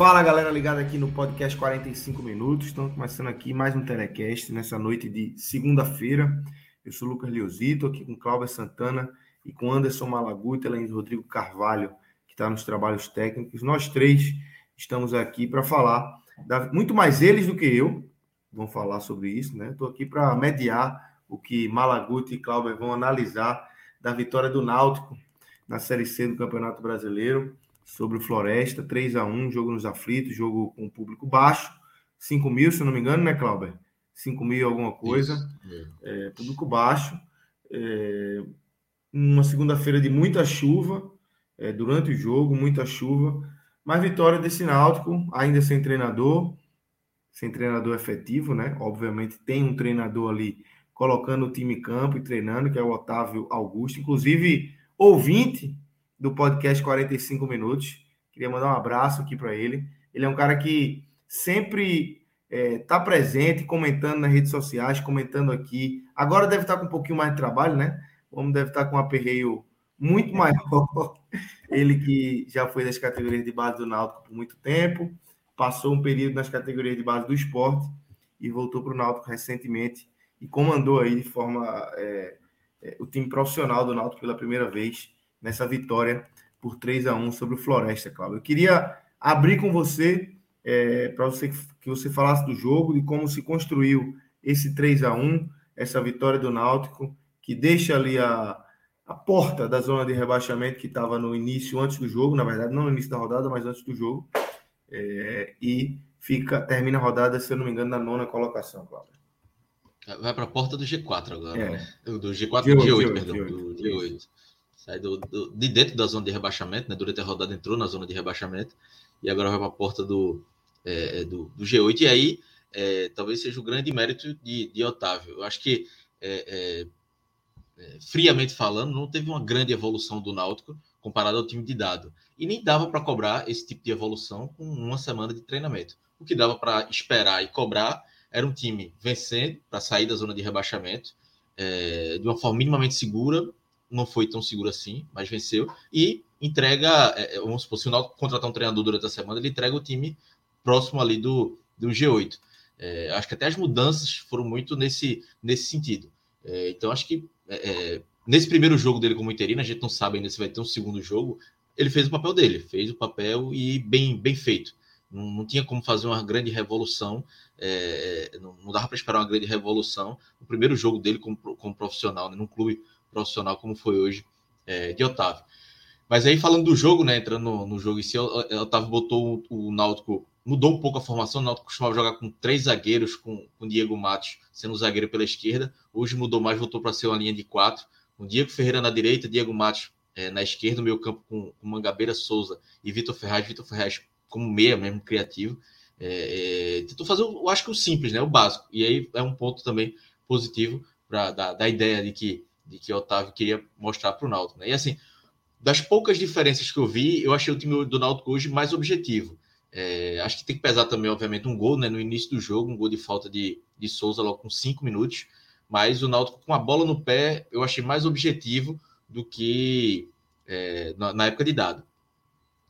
Fala galera ligada aqui no podcast 45 minutos. Estamos começando aqui mais um telecast nessa noite de segunda-feira. Eu sou Lucas Liosito, aqui com Cláudia Santana e com Anderson Malaguta, além de Rodrigo Carvalho, que está nos trabalhos técnicos. Nós três estamos aqui para falar, da... muito mais eles do que eu, vão falar sobre isso, né? Estou aqui para mediar o que Malaguta e Cláudia vão analisar da vitória do Náutico na Série C do Campeonato Brasileiro sobre o Floresta, 3 a 1 jogo nos aflitos, jogo com público baixo, 5 mil, se não me engano, né, Cláudio? 5 mil alguma coisa, é, público baixo. É, uma segunda-feira de muita chuva, é, durante o jogo, muita chuva, mas vitória desse Náutico, ainda sem treinador, sem treinador efetivo, né? Obviamente tem um treinador ali colocando o time em campo e treinando, que é o Otávio Augusto, inclusive ouvinte do podcast 45 Minutos. Queria mandar um abraço aqui para ele. Ele é um cara que sempre está é, tá presente, comentando nas redes sociais, comentando aqui. Agora deve estar tá com um pouquinho mais de trabalho, né? O homem deve estar tá com um aperreio muito maior. ele que já foi das categorias de base do Náutico por muito tempo, passou um período nas categorias de base do esporte e voltou para o Náutico recentemente e comandou aí de forma é, é, o time profissional do Náutico pela primeira vez nessa vitória por 3 a 1 sobre o Floresta, Cláudio. Eu queria abrir com você, é, para você que você falasse do jogo, de como se construiu esse 3 a 1 essa vitória do Náutico, que deixa ali a, a porta da zona de rebaixamento que estava no início, antes do jogo, na verdade, não no início da rodada, mas antes do jogo, é, e fica termina a rodada, se eu não me engano, na nona colocação, Cláudio. Vai para a porta do G4 agora, é. né? Do G4 G8, G8, G8 perdão, G8. do G8 sai do, do, de dentro da zona de rebaixamento, né? Durante a rodada entrou na zona de rebaixamento e agora vai para a porta do, é, do, do, G8. E aí é, talvez seja o grande mérito de, de Otávio. Eu acho que, é, é, é, friamente falando, não teve uma grande evolução do Náutico comparado ao time de dado. E nem dava para cobrar esse tipo de evolução com uma semana de treinamento. O que dava para esperar e cobrar era um time vencendo para sair da zona de rebaixamento é, de uma forma minimamente segura, não foi tão seguro assim, mas venceu. E entrega, é, é, vamos supor, se o Náutico contratar um treinador durante a semana, ele entrega o time próximo ali do, do G8. É, acho que até as mudanças foram muito nesse, nesse sentido. É, então, acho que é, é, nesse primeiro jogo dele como interino, a gente não sabe ainda se vai ter um segundo jogo, ele fez o papel dele, fez o papel e bem, bem feito. Não, não tinha como fazer uma grande revolução, não, não, dava para esperar uma grande revolução no primeiro jogo dele como, como profissional, né, num clube profissional como foi hoje é, de Otávio. Mas aí falando do jogo, né, entrando no, no jogo em si, Otávio botou o, o Náutico, mudou um pouco a formação, o Náutico costumava jogar com três zagueiros, com, o Diego Matos sendo o zagueiro pela esquerda, hoje mudou mais, voltou para ser uma linha de quatro, com Diego Ferreira na direita, Diego Matos é, na esquerda, no meio campo com, com Mangabeira Souza e Vitor Ferraz, Vitor Ferraz como meia mesmo, criativo, é, é, tentou fazer, eu acho que o simples, né, o básico, e aí é um ponto também positivo para dar da ideia de que de que Otávio queria mostrar para o Náutico. Né? E assim, das poucas diferenças que eu vi, eu achei o time do Náutico hoje mais objetivo. É, acho que tem que pesar também, obviamente, um gol né, no início do jogo, um gol de falta de, de Souza logo com cinco minutos. Mas o Náutico com a bola no pé, eu achei mais objetivo do que é, na, na, época de dado.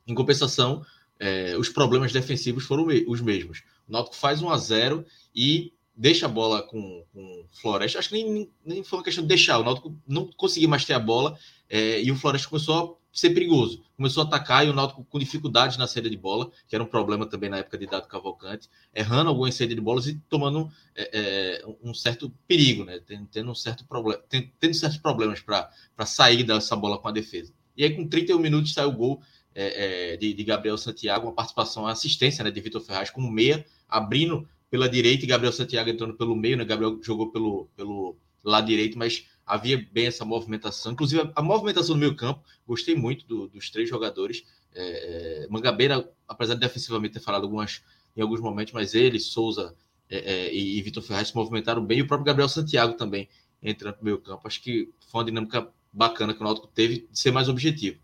Em compensação, é, os problemas defensivos foram os mesmos. O Náutico faz 1 a 0 e deixa a bola com, com Floresta. Acho que nem, nem foi uma questão de deixar. O Náutico não conseguia mais ter a bola é, e o Floresta começou ser perigoso. Começou a atacar e o Náutico com dificuldade na saída de bola, que era um problema também na época de Dado Cavalcante, errando algumas saídas de bolas e tomando é, é, um certo perigo, né? Tendo, tendo um certo problema, tendo, tendo certos problemas para sair dessa bola com a defesa. E aí, com 31 minutos, saiu o gol de, de, Gabriel Santiago, uma participação, uma assistência né, de Vitor Ferraz como meia, abrindo pela direita e Gabriel Santiago entrando pelo meio, né? Gabriel jogou pelo, pelo lado direito, mas havia bem essa movimentação. Inclusive, a movimentação no meio campo, gostei muito do, dos três jogadores. É, é, Mangabeira, apesar de defensivamente ter falado algumas, em alguns momentos, mas ele, Souza é, é, e, e Vitor Ferraz se movimentaram bem, e o próprio Gabriel Santiago também entrando no meio campo. Acho que foi uma dinâmica bacana que o Náutico teve de ser mais objetivo.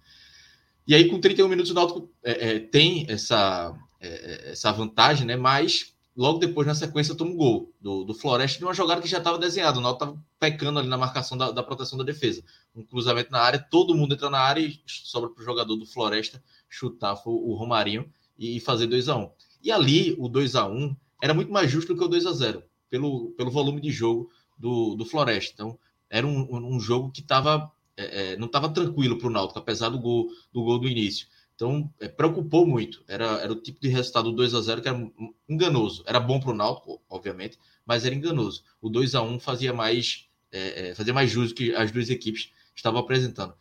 E aí, com 31 minutos, o Náutico é, é, tem essa, essa vantagem, né? mas logo depois, na sequência, toma um gol do, do Floresta de uma jogada que já estava desenhada. O Náutico estava pecando ali na marcação da, da, proteção da defesa. Um cruzamento na área, todo mundo entra na área e sobra para o jogador do Floresta chutar foi o Romarinho e fazer 2 a 1 um. E ali, o 2 a 1 um era muito mais justo do que o 2 a 0 pelo, pelo volume de jogo do, do Floresta. Então, era um, um jogo que tava, é, é não estava tranquilo para o Náutico, apesar do gol, do gol do início. Então, é, preocupou muito. Era, era o tipo de resultado 2 a 0 que era enganoso. Era bom para o Náutico, obviamente, mas era enganoso. O 2 a 1 fazia mais, é, é, fazia mais jus que as duas equipes estavam apresentando.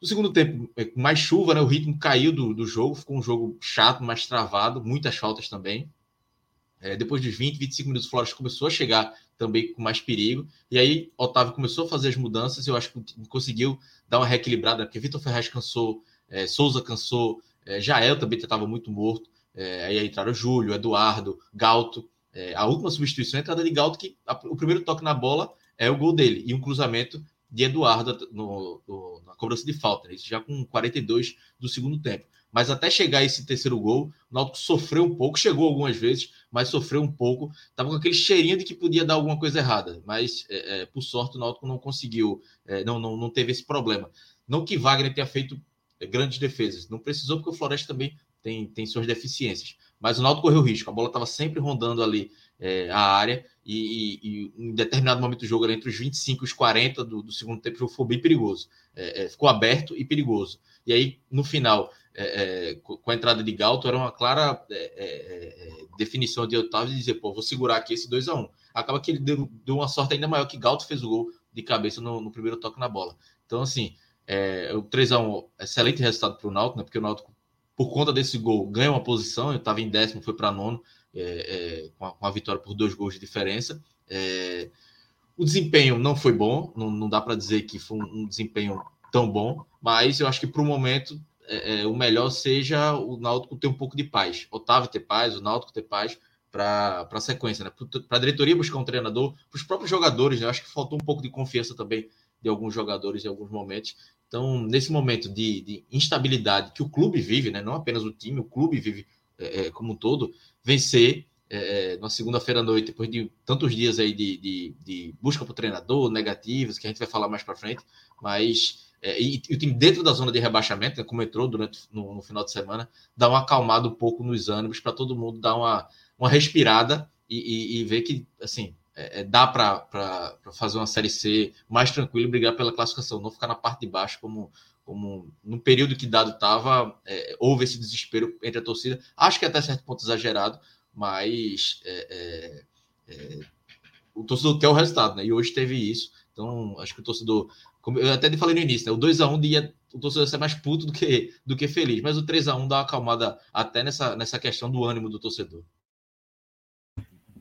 No segundo tempo, é, mais chuva, né, o ritmo caiu do, do jogo, ficou um jogo chato, mais travado, muitas faltas também. É, depois de 20, 25 minutos, o Flores começou a chegar também com mais perigo. E aí, Otávio começou a fazer as mudanças. Eu acho que conseguiu dar uma reequilibrada, porque Vitor Ferraz cansou é, Souza cansou, é, Jael também estava muito morto. É, aí entraram Júlio, Eduardo, Galto. É, a última substituição é a entrada de Galto, que a, o primeiro toque na bola é o gol dele, e um cruzamento de Eduardo no, no, na cobrança de falta, né? isso já com 42 do segundo tempo. Mas até chegar esse terceiro gol, o Náutico sofreu um pouco, chegou algumas vezes, mas sofreu um pouco. Estava com aquele cheirinho de que podia dar alguma coisa errada, mas é, é, por sorte o Náutico não conseguiu, é, não, não, não teve esse problema. Não que Wagner tenha feito grandes defesas. Não precisou, porque o Floresta também tem, tem suas deficiências. Mas o Náutico correu risco. A bola estava sempre rondando ali é, a área e, e, e, em determinado momento do jogo, entre os 25 e os 40 do, do segundo tempo, o jogo foi bem perigoso. É, é, ficou aberto e perigoso. E aí, no final, é, é, com a entrada de Galto, era uma clara definição de Otávio de dizer, pô, vou segurar aqui esse 2 a 1 Acaba que ele deu, deu, uma sorte ainda maior que Galto fez o gol de cabeça no, no primeiro toque na bola. Então, assim, é, o 3x1, excelente resultado para o Náutico, né? porque o Náutico, por conta desse gol, ganha uma posição. Eu estava em décimo, foi para nono, é, é, com, a, com, a, vitória por dois gols de diferença. É, o desempenho não foi bom, não, não dá para dizer que foi um, um, desempenho tão bom, mas eu acho que para o momento é, é, o melhor seja o Náutico ter um pouco de paz. Otávio ter paz, o Náutico ter paz para a sequência, né? Para a diretoria buscar um treinador, para os próprios jogadores, né? Eu acho que faltou um pouco de confiança também de alguns jogadores em alguns momentos. Então, nesse momento de, de instabilidade que o clube vive, né, não apenas o time, o clube vive é, é como um todo, vencer é, é, na segunda-feira à noite, depois de tantos dias aí de, de, de busca para o treinador, negativos, que a gente vai falar mais para frente, mas é, e, e, o time dentro da zona de rebaixamento, né, como entrou durante no, no, final de semana, dá uma acalmada um pouco nos ânimos para todo mundo dar uma, uma respirada e, e, e ver que assim é, é, dá para fazer uma série C mais tranquilo e brigar pela classificação, não ficar na parte de baixo como, como no período que dado estava, é, houve esse desespero entre a torcida. Acho que até certo ponto exagerado, mas é, é, é o torcedor quer o resultado, né? E hoje teve isso. Então, acho que o torcedor, eu até falei no início, né? o 2x1 dia o torcedor ser mais puto do que, do que feliz, mas o 3x1 dá uma acalmada até nessa, nessa questão do ânimo do torcedor.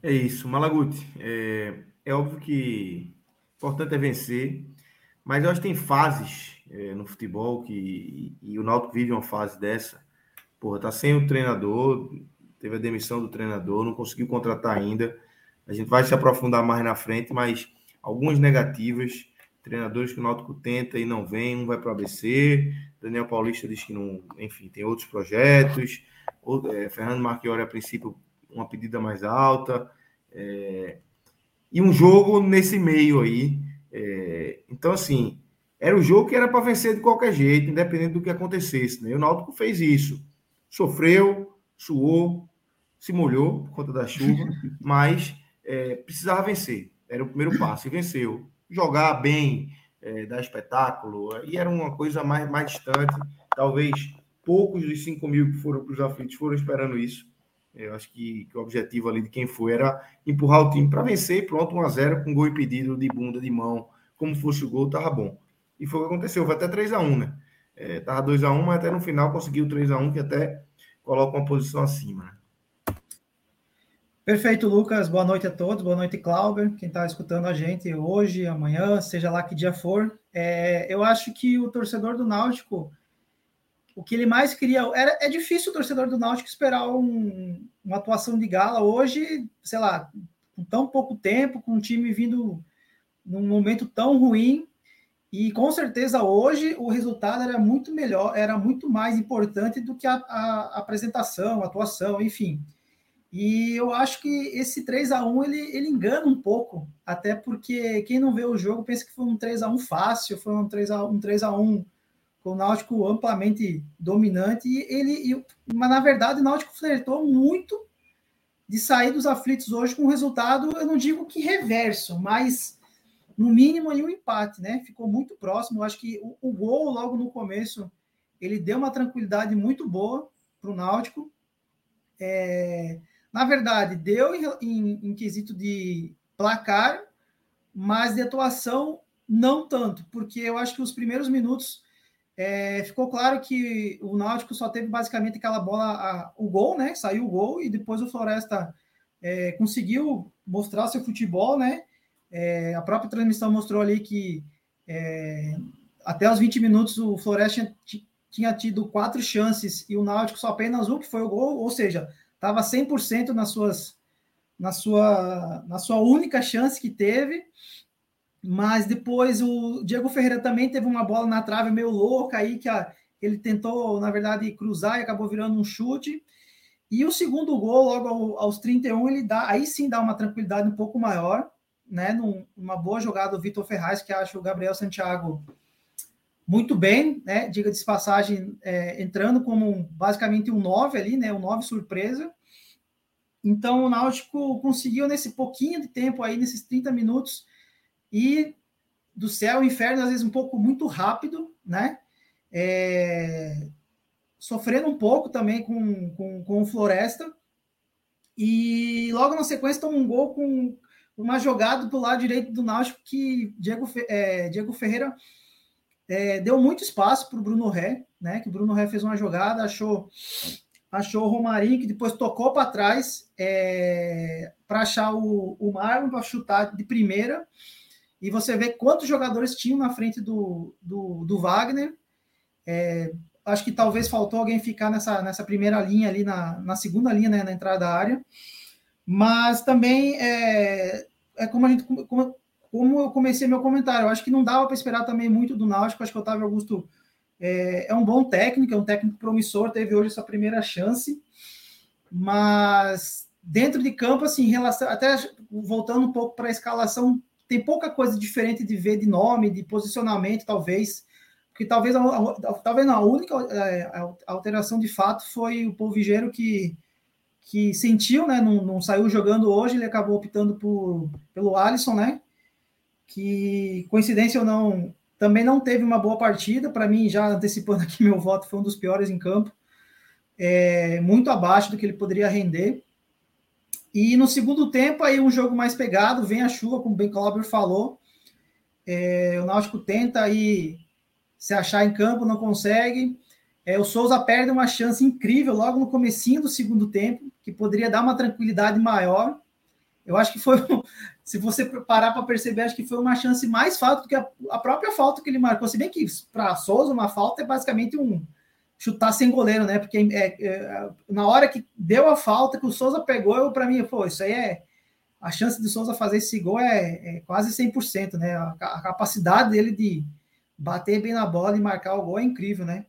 É isso, Malaguti. É, é óbvio que importante é vencer, mas eu acho que tem fases é, no futebol que e, e, o Náutico vive uma fase dessa. Porra, tá sem o treinador, teve a demissão do treinador, não conseguiu contratar ainda. A gente vai se aprofundar mais na frente, mas algumas negativas, treinadores que o Náutico tenta e não vem, um vai para o ABC, Daniel Paulista diz que não, enfim, tem outros projetos. O, é, Fernando Marchiori, a princípio, uma pedida mais alta. É, e um jogo nesse meio aí. É, então, assim, era o jogo que era para vencer de qualquer jeito, independente do que acontecesse. Né? O Náutico fez isso. Sofreu, suou, se molhou por conta da chuva, mas é, precisava vencer. Era o primeiro passo e venceu. Jogar bem, é, dar espetáculo, e era uma coisa mais, mais distante talvez poucos dos 5 mil que foram para os aflitos foram esperando isso. Eu acho que, que, o objetivo ali de quem foi era empurrar o time para vencer e pronto, 1 a 0 com gol impedido de bunda, de mão, como fosse o gol, tava bom. E foi o que aconteceu, foi até 3 a 1 né? É, tava 2 a 1 mas até no final conseguiu 3 a 1 que até coloca uma posição acima, né? Perfeito, Lucas. Boa noite a todos. Boa noite, Clauber. Quem está escutando a gente hoje, amanhã, seja lá que dia for. É, eu acho que o torcedor do Náutico o que ele mais queria era é difícil o torcedor do Náutico esperar um, uma atuação de gala hoje, sei lá, com tão pouco tempo, com um time vindo num momento tão ruim. E com certeza hoje o resultado era muito melhor, era muito mais importante do que a, a, apresentação, a atuação, enfim. E eu acho que esse 3 a 1 ele, ele engana um pouco, até porque quem não vê o jogo pensa que foi um 3 a 1 fácil, foi um 3 a, um 3 a 1 com o Náutico amplamente dominante, e ele, e, mas na verdade o Náutico flertou muito de sair dos aflitos hoje com um resultado, eu não digo que reverso, mas no mínimo aí um empate, né? Ficou muito próximo. Eu acho que o, o gol logo no começo ele deu uma tranquilidade muito boa para o Náutico. É, na verdade, deu em, em, em quesito de placar, mas de atuação não tanto, porque eu acho que os primeiros minutos é, ficou claro que o Náutico só teve basicamente aquela bola, a, o gol, né? Saiu o gol e depois o Floresta é, conseguiu mostrar seu futebol, né? É, a própria transmissão mostrou ali que é, até os 20 minutos o Floresta tinha, tido quatro chances e o Náutico só apenas um, que foi o gol, ou seja, estava 100% nas suas, na, sua, na sua única chance que teve. Mas depois o Diego Ferreira também teve uma bola na trave meio louca aí, que a, ele tentou, na verdade, cruzar e acabou virando um chute. E o segundo gol, logo ao, aos 31, ele dá, aí sim dá uma tranquilidade um pouco maior, né? Num, uma boa jogada do Vitor Ferraz, que acho o Gabriel Santiago muito bem, né? Diga de passagem, é, entrando como basicamente um 9 ali, né? Um 9 surpresa. Então o Náutico conseguiu nesse pouquinho de tempo aí, nesses 30 minutos, e do céu ao inferno, às vezes um pouco muito rápido, né? É, sofrendo um pouco também com, com, com o Floresta. E logo na sequência toma um gol com uma jogada do lado direito do Náutico que Diego, é, Diego Ferreira é, deu muito espaço para o Bruno Ré, né? Que o Bruno Ré fez uma jogada, achou achou o Romarinho, que depois tocou para trás é, para achar o, o Marlon para chutar de primeira e você vê quantos jogadores tinham na frente do, do, do Wagner. É, acho que talvez faltou alguém ficar nessa, nessa primeira linha ali, na, na segunda linha, né, na entrada da área. Mas também é, é como a gente. Como, como eu comecei meu comentário, eu acho que não dava para esperar também muito do Náutico. Acho que o Otávio Augusto é, é um bom técnico, é um técnico promissor, teve hoje essa primeira chance, mas dentro de campo, assim, relação, até voltando um pouco para a escalação tem pouca coisa diferente de ver de nome, de posicionamento, talvez. Porque talvez, a, a, talvez não, a única é, alteração de fato foi o Polvigeiro que, que sentiu, né? Não, não, saiu jogando hoje, ele acabou optando por, pelo Alisson, né? Que, coincidência ou não, também não teve uma boa partida. Para mim, já antecipando aqui meu voto, foi um dos piores em campo. É, muito abaixo do que ele poderia render. E no segundo tempo, aí um jogo mais pegado, vem a chuva, como Ben Clauber falou. É, o Náutico tenta aí se achar em campo, não consegue. É, o Souza perde uma chance incrível logo no comecinho do segundo tempo, que poderia dar uma tranquilidade maior. Eu acho que foi, se você parar para perceber, acho que foi uma chance mais falta do que a, a própria falta que ele marcou. Se bem que para Souza uma falta é basicamente um, chutar sem goleiro, né? Porque é, é, na hora que deu a falta, que o Souza pegou, eu para mim, pô, isso aí é. A chance de Souza fazer esse gol é, é quase 100%, né? A, a, capacidade dele de bater bem na bola e marcar o gol é incrível, né?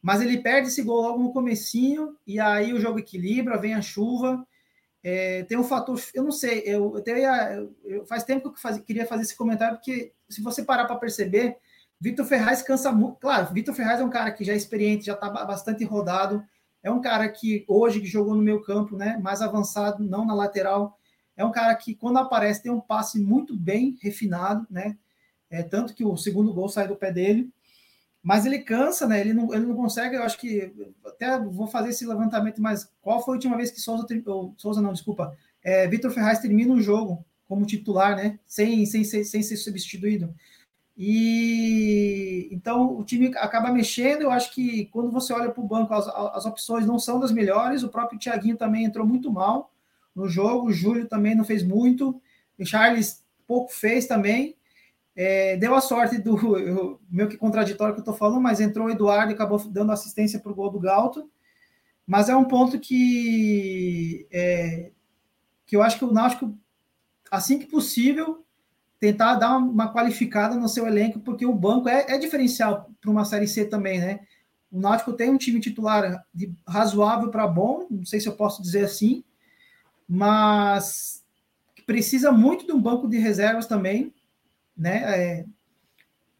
Mas ele perde esse gol logo no comecinho, e aí o jogo equilibra, vem a chuva. É, tem um fator, eu não sei, eu, eu, teria, eu faz tempo que eu faz, queria fazer esse comentário, porque se você parar para perceber, Vitor Ferraz cansa muito. Claro, Vitor Ferraz é um cara que já é experiente, já está bastante rodado. É um cara que hoje que jogou no meu campo, né? Mais avançado, não na lateral. É um cara que, quando aparece, tem um passe muito bem refinado, né? É, tanto que o segundo gol sai do pé dele. mas ele cansa, né? Ele não, ele não consegue, eu acho que até vou fazer esse levantamento, mas qual foi a última vez que Souza, ou, Souza não, desculpa, é, Vitor Ferraz termina um jogo como titular, né? Sem, sem, sem, sem ser substituído. E então o time acaba mexendo. Eu acho que quando você olha para o banco, as, as opções não são das melhores. O próprio Thiaguinho também entrou muito mal no jogo. O Júlio também não fez muito. O Charles pouco fez também. É, deu a sorte do eu, meio que contraditório que eu estou falando, mas entrou o Eduardo e acabou dando assistência para o gol do Galto. Mas é um ponto que é, que eu acho que o Náutico, assim que possível, tentar dar uma qualificada no seu elenco, porque o banco é, é diferencial para uma Série C também, né? O Náutico tem um time titular de razoável para bom, não sei se eu posso dizer assim, mas precisa muito de um banco de reservas também, né? É,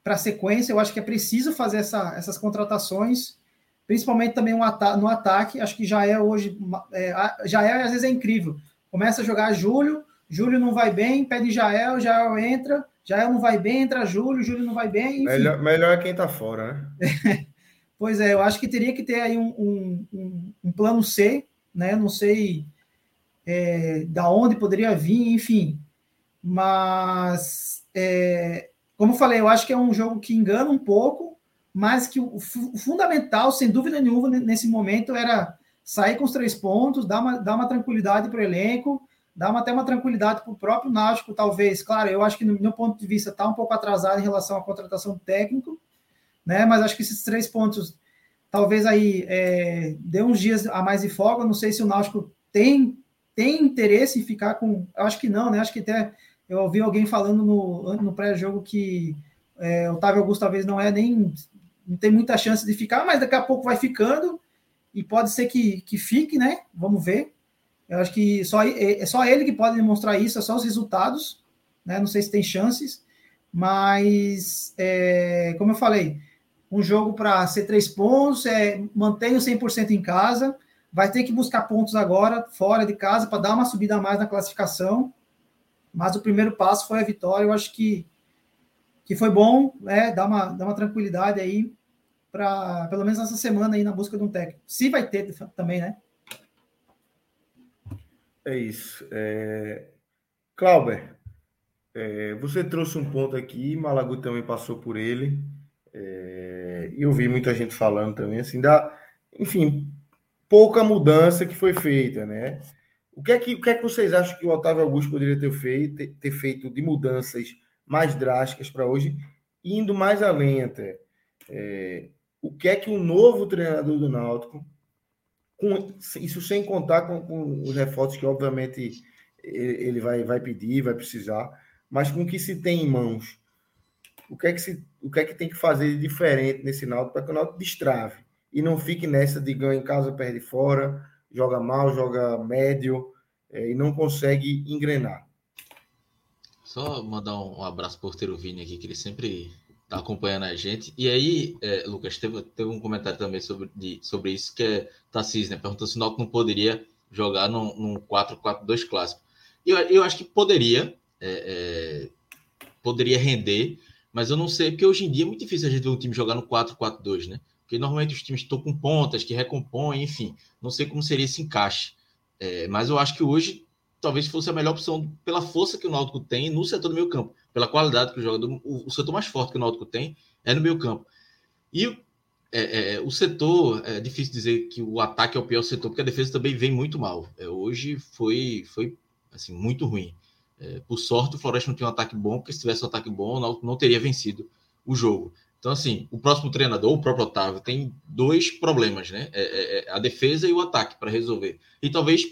para sequência, eu acho que é preciso fazer essa, essas contratações, principalmente também no ataque. Acho que já é hoje, é, já é às vezes é incrível. Começa a jogar Júlio, Júlio não vai bem, pede Jael, Jael entra, Jael não vai bem, entra Júlio, Júlio não vai bem. Enfim. Melhor, melhor é quem tá fora, né? pois é, eu acho que teria que ter aí um, um, um, um plano C, né? Não sei é, da onde poderia vir, enfim. Mas, é, como eu falei, eu acho que é um jogo que engana um pouco, mas que o, o fundamental, sem dúvida nenhuma, nesse momento era sair com os três pontos, dar uma, dar uma tranquilidade para o elenco, dar uma, até uma tranquilidade para o próprio Náutico, talvez. Claro, eu acho que, no meu ponto de vista, está um pouco atrasado em relação à contratação técnico, né? Mas acho que esses três pontos, talvez aí é, dê uns dias a mais de folga. Não sei se o Náutico tem, tem interesse em ficar com. Eu acho que não, né? Acho que até eu ouvi alguém falando no, no pré-jogo que é, Otávio Augusto talvez não é nem. não tem muita chance de ficar, mas daqui a pouco vai ficando e pode ser que, que fique, né? Vamos ver. Eu acho que só, é, é só ele que pode demonstrar isso, é só os resultados, né? Não sei se tem chances, mas é, como eu falei, um jogo para ser três pontos, é, mantém o 100% em casa, vai ter que buscar pontos agora, fora de casa, para dar uma subida a mais na classificação. Mas o primeiro passo foi a vitória, eu acho que, que foi bom, né? Dar uma, dar uma tranquilidade aí para pelo menos essa semana aí na busca de um técnico. Se vai ter também, né? É isso. É... Clauber, é, você trouxe um ponto aqui, Malagu também passou por ele. É, eu vi muita gente falando também, assim, da, enfim, pouca mudança que foi feita, né? O que é que, o que, é que vocês acham que o Otávio Augusto poderia ter feito, ter, ter feito de mudanças mais drásticas para hoje, indo mais além até? É, o que é que o novo treinador do Náutico, com, isso sem contar com, com, os reforços que obviamente ele vai, vai pedir, vai precisar, mas com o que se tem em mãos, o que é que, se, o que, é que tem que fazer de diferente nesse Náutico para que o Náutico destrave e não fique nessa de ganha em casa, perde fora, joga mal, joga médio é, e não consegue engrenar. Só mandar um, abraço ter o Vini aqui, que ele sempre tá acompanhando a gente. E aí, é, Lucas, teve, teve um comentário também sobre, de, sobre isso, que é Tassis, né? Perguntou se o Náutico não poderia jogar num, num 4-4-2 clássico. Eu, eu acho que poderia, é, é, poderia render, mas eu não sei, porque hoje em dia é muito difícil a gente ver um time jogar no 4-4-2, né? Porque normalmente os times estão com pontas, que recompõem, enfim. Não sei como seria esse encaixe. É, mas eu acho que hoje talvez fosse a melhor opção pela força que o Náutico tem no setor do meio campo pela qualidade que o jogador. O, o setor mais forte que o Náutico tem é no meio campo. E é, é, o setor, é difícil dizer que o ataque é o pior setor, porque a defesa também vem muito mal. É, hoje foi, foi assim, muito ruim. É, por sorte, o Floresta não tinha um ataque bom, porque se tivesse um ataque bom, o Náutico não teria vencido o jogo. Então, assim, o próximo treinador, o próprio Otávio, tem dois problemas, né? É, é, a defesa e o ataque para resolver. E talvez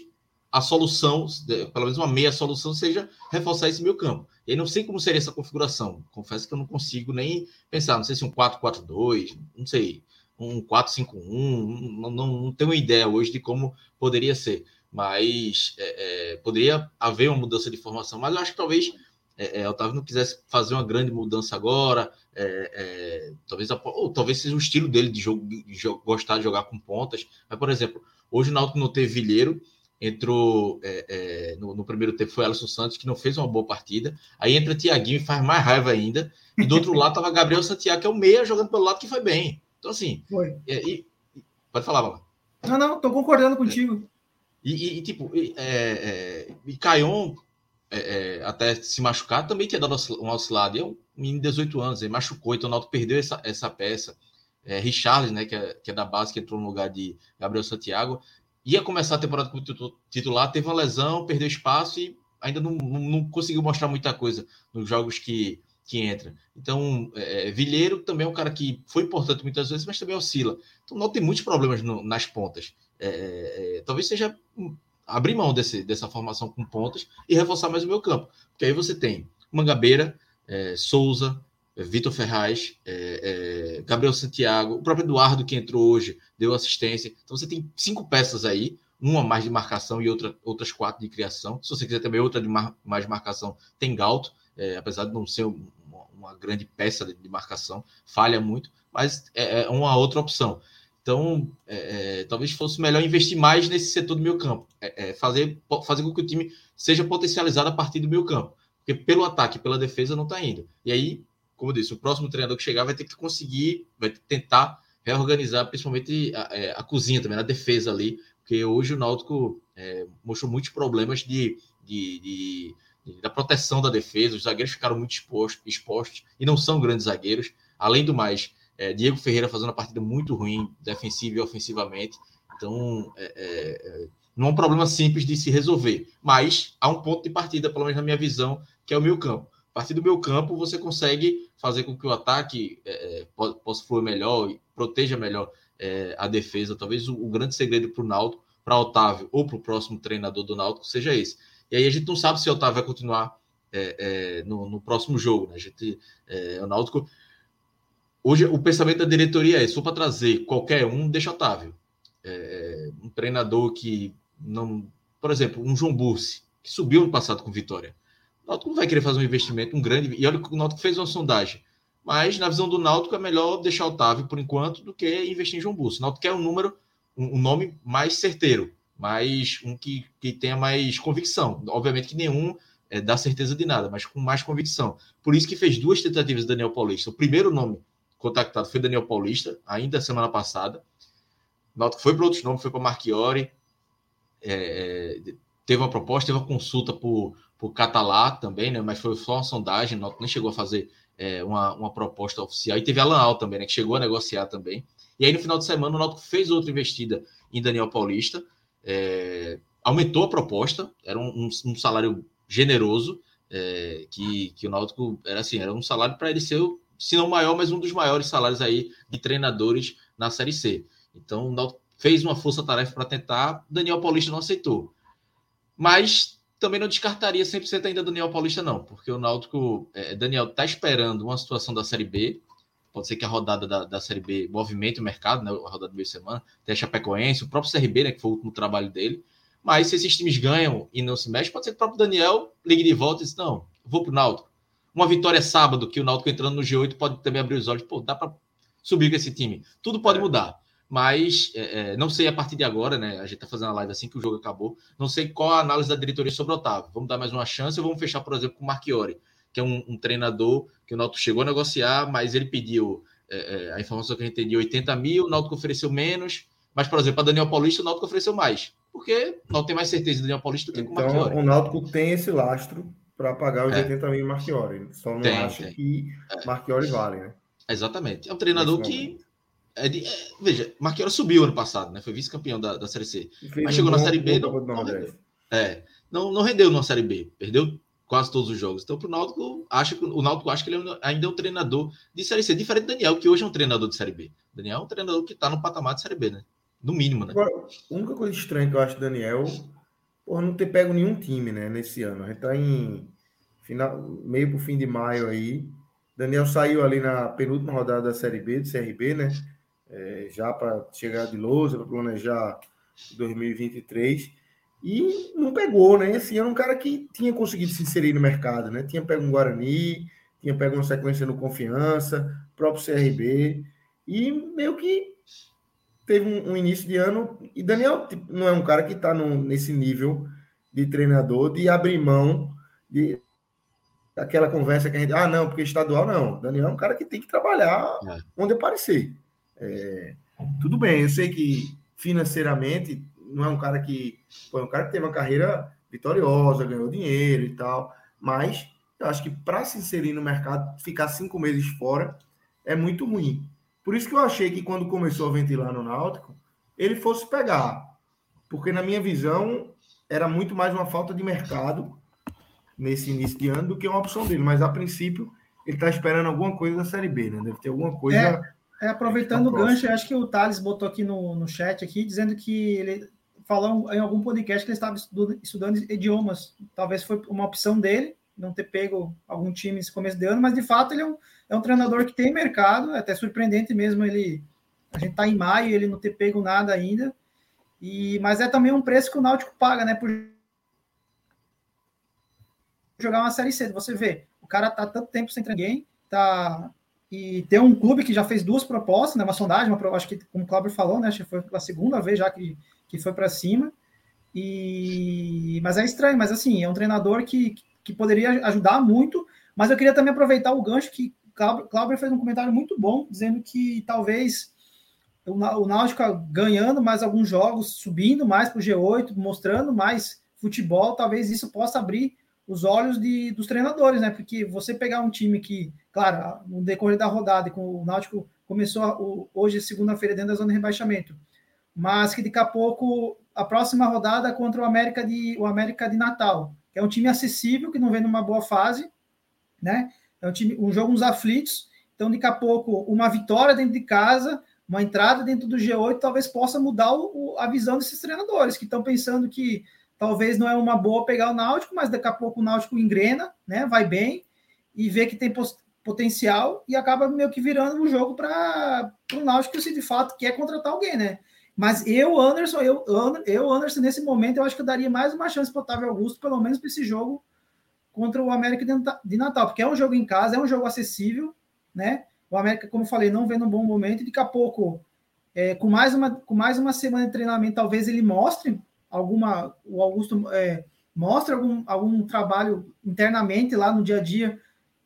a solução, pelo menos uma meia solução, seja reforçar esse meio campo. E não sei como seria essa configuração. Confesso que eu não consigo nem pensar. Não sei se um 4-4-2, não sei, um 4-5-1, não, não, não, tenho ideia hoje de como poderia ser. Mas é, é, poderia haver uma mudança de formação. Mas eu acho que talvez é, é, Otávio não quisesse fazer uma grande mudança agora. É, é talvez, ou talvez seja o estilo dele de, jogo, de gostar de jogar com pontas. Mas, por exemplo, hoje o Náutico não teve Vilheiro entrou é, é, no, no, primeiro tempo foi Alisson Santos, que não fez uma boa partida. Aí entra Tiaguinho e faz mais raiva ainda. E do outro lado tava Gabriel Santiago, que é o meia, jogando pelo lado que foi bem. Então, assim. Foi. E, e, pode falar, Bala. Não, não, tô concordando contigo. E, e tipo, e, é, é, e Caion, é, é, até se machucar, também tinha dado um oscilado. E é um menino de 18 anos, ele machucou, então o Náutico perdeu essa, essa peça. É, Richard, né, que é, que é da base, que entrou no lugar de Gabriel Santiago, ia começar a temporada como titular, teve uma lesão, perdeu espaço e ainda não, não conseguiu mostrar muita coisa nos jogos que, que entra. Então, é, Vilheiro também é um cara que foi importante muitas vezes, mas também oscila. Então, não tem muitos problemas no, nas pontas. É, é, é talvez seja abrir mão desse, dessa formação com pontas e reforçar mais o meu campo. Porque aí você tem Mangabeira, é, Souza, é, Vitor Ferraz, é, é, Gabriel Santiago, o próprio Eduardo que entrou hoje, deu assistência. Então você tem cinco peças aí, uma mais de marcação e outra, outras quatro de criação. Se você quiser também outra de mar, mais marcação, tem Galto, é, apesar de não ser uma, uma grande peça de, de, marcação, falha muito, mas é, é uma outra opção. Então, é, é, talvez fosse melhor investir mais nesse setor do meu campo, fazer, fazer com que o time seja potencializado a partir do meu campo, porque pelo ataque, pela defesa não está indo. E aí, como eu disse, o próximo treinador que chegar vai ter que conseguir, vai tentar reorganizar, principalmente a, é, a cozinha também, a defesa ali, porque hoje o Náutico é, mostrou muitos problemas de, de, de, de, da proteção da defesa, os zagueiros ficaram muito expostos, expostos e não são grandes zagueiros. Além do mais, é, Diego Ferreira fazendo uma partida muito ruim, defensiva e ofensivamente. Então, é, é, não é um problema simples de se resolver, mas há um ponto de partida, pelo menos na minha visão, que é o meu campo. A partir do meu campo, você consegue fazer com que o ataque é, é possa fluir melhor e proteja melhor é, a defesa. Talvez o, o grande segredo para o Náutico, para Otávio ou para o próximo treinador do Náutico seja esse. E aí a gente não sabe se o Otávio vai continuar no, no, próximo jogo. Né? A gente, o Náutico Hoje, o pensamento da diretoria é: se for para trazer qualquer um, deixa Otávio. É, um treinador que não. Por exemplo, um João Bursi, que subiu no passado com Vitória. O Náutico não vai querer fazer um investimento, um grande. E olha que o Náutico fez uma sondagem. Mas, na visão do Náutico, é melhor deixar Otávio por enquanto do que investir em João Bursi. O Náutico quer um número, um, um nome mais certeiro, mais um que, que tenha mais convicção. Obviamente que nenhum é, dá certeza de nada, mas com mais convicção. Por isso que fez duas tentativas do Daniel Paulista. O primeiro nome contactado foi Daniel Paulista, ainda semana passada. O Náutico foi para outros nomes, foi para Marchiori, é, é, teve uma proposta, teve uma consulta por, por Catalá também, né, mas foi só uma sondagem, o Náutico nem chegou a fazer é, uma, uma proposta oficial. E teve Alan Al também, né, que chegou a negociar também. E aí, no final de semana, o Náutico fez outra investida em Daniel Paulista, é, aumentou a proposta, era um, um, um salário generoso, é, que, que o Náutico era assim, era um salário para ele ser se não maior, mas um dos maiores salários aí de treinadores na Série C. Então, o Náutico fez uma força-tarefa para tentar, Daniel Paulista não aceitou. Mas também não descartaria 100% ainda Daniel Paulista, não, porque o Náutico, é, Daniel, está esperando uma situação da Série B. Pode ser que a rodada da, da Série B movimente o mercado, né, a rodada do meio de semana. Tem a Chapecoense, o próprio CRB, né, que foi o último trabalho dele. Mas se esses times ganham e não se mexe, pode ser que o próprio Daniel ligue de volta e diz: não, vou para o Náutico uma vitória sábado, que o Náutico entrando no G8 pode também abrir os olhos. Pô, dá para subir com esse time. Tudo pode é. mudar. Mas é, é, não sei a partir de agora, né? A gente tá fazendo a live assim que o jogo acabou. Não sei qual a análise da diretoria sobre o Otávio. Vamos dar mais uma chance ou vamos fechar, por exemplo, com o Marchiori, que é um, um treinador que o Náutico chegou a negociar, mas ele pediu é, é a informação que a gente tem de 80 mil, o Náutico ofereceu menos. Mas, por exemplo, a Daniel Paulista, o Náutico ofereceu mais. Porque não tem mais certeza de Daniel Paulista do que então, com o Marchiori. Então, o Náutico tem esse lastro para pagar os é. 80 mil Marchiori. Só não tem, acha tem. que é. Marchiori vale, né? Exatamente. É um treinador que. É de, é, veja, Marchiori subiu ano passado, né? Foi vice-campeão da, da Série C. Mas chegou um na Série B. Não, não, rendeu. É, não, não rendeu na Série B. Perdeu quase todos os jogos. Então, pro Náutico, acho que o Náutico acha que ele é ainda é um treinador de Série C, diferente do Daniel, que hoje é um treinador de Série B. Daniel é um treinador que está no patamar de Série B, né? No mínimo, né? Agora, a única coisa estranha que eu acho do Daniel, por não ter pego nenhum time, né, nesse ano. A gente tá em final, meio para o fim de maio aí. Daniel saiu ali na penúltima rodada da Série B, do CRB, né? É, já para chegar de lousa, para planejar 2023. E não pegou, né? Assim, era um cara que tinha conseguido se inserir no mercado, né? Tinha pego um Guarani, tinha pego uma sequência no Confiança, próprio CRB. E meio que teve um, um início de ano. E Daniel tipo, não é um cara que está nesse nível de treinador de abrir mão de aquela conversa que a gente. Ah, não, porque estadual não. Daniel é um cara que tem que trabalhar é. onde aparecer. É, tudo bem, eu sei que financeiramente não é um cara que. Foi um cara que teve uma carreira vitoriosa, ganhou dinheiro e tal. Mas eu acho que para se inserir no mercado, ficar cinco meses fora é muito ruim. Por isso que eu achei que quando começou a ventilar no Náutico, ele fosse pegar. Porque, na minha visão, era muito mais uma falta de mercado nesse início de ano do que uma opção dele. Mas, a princípio, ele está esperando alguma coisa da Série B, né? Deve ter alguma coisa. É, é aproveitando tá o gancho, acho que o Thales botou aqui no, no chat aqui, dizendo que ele falou em algum podcast que ele estava estudando, estudando idiomas. Talvez foi uma opção dele, não ter pego algum time nesse começo de ano, mas de fato ele é um, é um treinador que tem mercado, é até surpreendente mesmo ele. A gente está em maio ele não ter pego nada ainda. E, mas é também um preço que o Náutico paga, né? Por jogar uma série C. Você vê, o cara tá tanto tempo sem ninguém, tá. E tem um clube que já fez duas propostas, né? Uma sondagem, uma, acho que, como o Cláudio falou, né? Acho que foi a segunda vez já que, que foi para cima. E mas é estranho, mas assim, é um treinador que, que poderia ajudar muito. Mas eu queria também aproveitar o gancho que Cláudio fez um comentário muito bom, dizendo que talvez o Náutico ganhando mais alguns jogos, subindo mais para o G8, mostrando mais futebol, talvez isso possa abrir os olhos de, dos treinadores, né? Porque você pegar um time que, claro, no decorrer da rodada, com o Náutico começou hoje, segunda-feira, dentro da zona de rebaixamento, mas que daqui a pouco, a próxima rodada contra o América de, o América de Natal, que é um time acessível, que não vem numa boa fase, né? É um, time, um jogo nos aflitos, então daqui a pouco uma vitória dentro de casa uma entrada dentro do G8 talvez possa mudar o, a visão desses treinadores que estão pensando que talvez não é uma boa pegar o Náutico, mas daqui a pouco o Náutico engrena, né? Vai bem e vê que tem potencial e acaba meio que virando o um jogo para o Náutico se de fato quer contratar alguém, né? Mas eu, Anderson, eu, eu, Anderson, nesse momento, eu acho que eu daria mais uma chance para o Otávio Augusto, pelo menos para esse jogo contra o América de Natal, porque é um jogo em casa, é um jogo acessível, né? O América, como falei, não vem num bom momento, e daqui a pouco, é, com, mais uma, com mais uma semana de treinamento, talvez ele mostre alguma. O Augusto é, mostre algum, algum trabalho internamente lá no dia a dia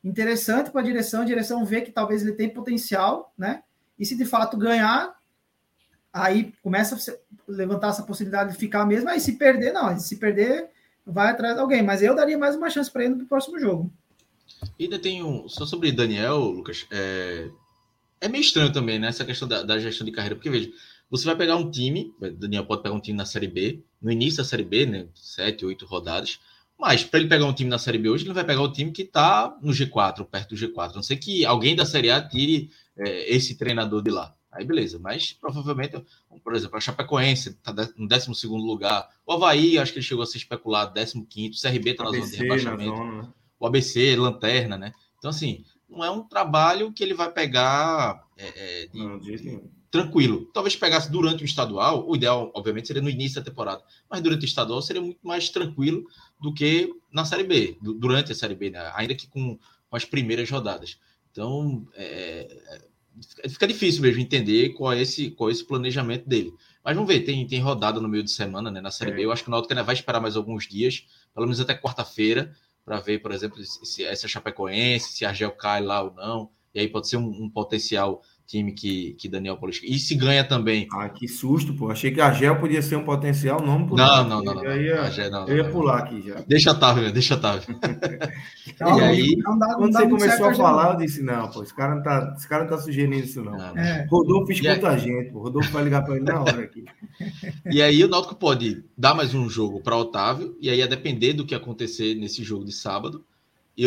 interessante para a direção, a direção vê que talvez ele tem potencial, né? E se de fato ganhar, aí começa a levantar essa possibilidade de ficar mesmo. Aí se perder, não, se perder, vai atrás de alguém. Mas eu daria mais uma chance para ele no próximo jogo. E ainda tem um. Só sobre Daniel, Lucas. É, é meio estranho também, né? Essa questão da, da, gestão de carreira. Porque, veja, você vai pegar um time. Daniel pode pegar um time na Série B, no início da Série B, né? Sete, oito rodadas. Mas para ele pegar um time na Série B hoje, ele vai pegar o time que está no G4, perto do G4. A não sei que alguém da Série A tire é, esse treinador de lá. Aí beleza, mas provavelmente, por exemplo, a Chapecoense está no 12 lugar. O Havaí, acho que ele chegou a ser especulado, 15. O CRB está na zona de rebaixamento. Zona, né? o ABC, Lanterna, né? Então, assim, não é um trabalho que ele vai pegar é, é, de, não, de, tranquilo. Talvez pegasse durante o estadual, o ideal, obviamente, seria no início da temporada, mas durante o estadual seria muito mais tranquilo do que na Série B, durante a Série B, né? ainda que com, com as primeiras rodadas. Então, é, é, fica difícil mesmo entender qual é, esse, qual é esse planejamento dele. Mas vamos ver, tem, tem rodada no meio de semana, né? Na Série é. B. Eu acho que o Náutico ainda vai esperar mais alguns dias, pelo menos até quarta-feira, para ver, por exemplo, se essa Chapecoense, se a Argel cai lá ou não. E aí pode ser um, um potencial time que, que Daniel Paulista. E se ganha também. Ah, que susto, pô. Achei que a Gel podia ser um potencial nome por Não, não, não, não. Eu ia, não, não, eu ia pular aqui já. Deixa Otávio, deixa Otávio. e aí, dá, quando você começou a falar, eu disse: não, pô, esse cara não tá, esse cara não tá sugerindo isso, não. não é. Rodolfo escuta a gente, pô. Rodolfo vai ligar para ele na hora aqui. E aí o Náutico pode dar mais um jogo para Otávio, e aí a depender do que acontecer nesse jogo de sábado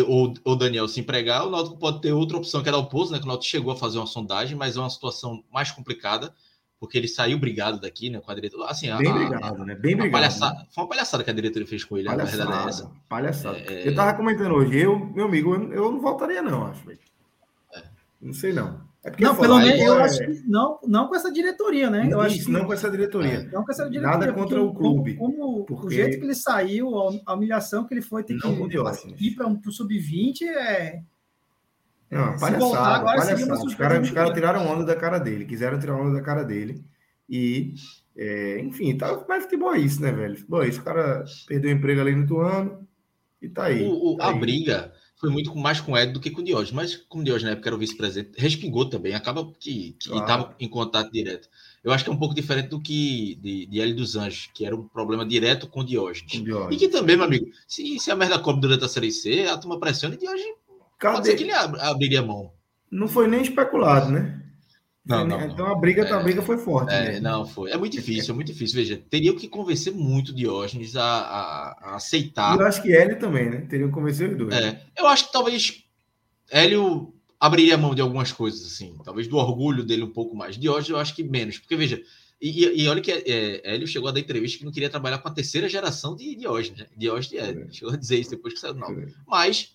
ou o Daniel se empregar, o Náutico pode ter outra opção, que é dar o pouso, né? Que o Náutico chegou a fazer uma sondagem, mas é uma situação mais complicada, porque ele saiu brigado daqui, né? Com a diretoria. Assim, Bem a, brigado, né? Bem brigado. Palhaçada, né? Foi uma palhaçada que a diretoria fez com ele, palhaçada, a verdade é essa. Palhaçada. É, eu tava comentando hoje, eu, meu amigo, eu, eu não voltaria, não, acho. É. Não sei, não. É não, pelo menos eu é... acho que não, não com essa diretoria, né? Eu Isso, acho que, não com essa diretoria. É, não com essa diretoria. Nada contra o clube. Como, como porque... o jeito que ele saiu, a humilhação que ele foi ter não que ir para o sub-20 é. Não, palhaçada, voltar, agora palhaçada. Os caras cara tiraram onda da cara dele, quiseram tirar onda da cara dele. E, é, enfim, tá, mas futebol é isso, né, velho? Futebol é isso. O cara perdeu o emprego ali no Tuano e tá aí. O, o, tá a aí. briga foi muito mais com o Ed do que com o Diógenes, mas como o Diógenes na época era o vice-presidente, respingou também, acaba que estava claro. em contato direto. Eu acho que é um pouco diferente do que de, de Hélio dos Anjos, que era um problema direto com Diógenes. Com Diógenes. E que também, meu amigo, se, se a merda cobre durante a Série C, a turma pressiona e Diógenes Cadê? pode ser que ele abriria a mão. Não foi nem especulado, né? Não, não, então a briga, é, a briga foi forte. É? Não, foi. É muito difícil, é muito difícil. Veja, teria que convencer muito Diógenes a, a, a aceitar. Eu acho que Hélio também, né? Teriam que convencer os dois. É, eu acho que talvez Hélio abriria a mão de algumas coisas, assim. Talvez do orgulho dele um pouco mais. Diógenes eu acho que menos. Porque, veja, e, e olha que é, Hélio chegou a dar entrevista que não queria trabalhar com a terceira geração de Diógenes, né? Diógenes e Hélio. É. Chegou a dizer isso depois que saiu do não. Mas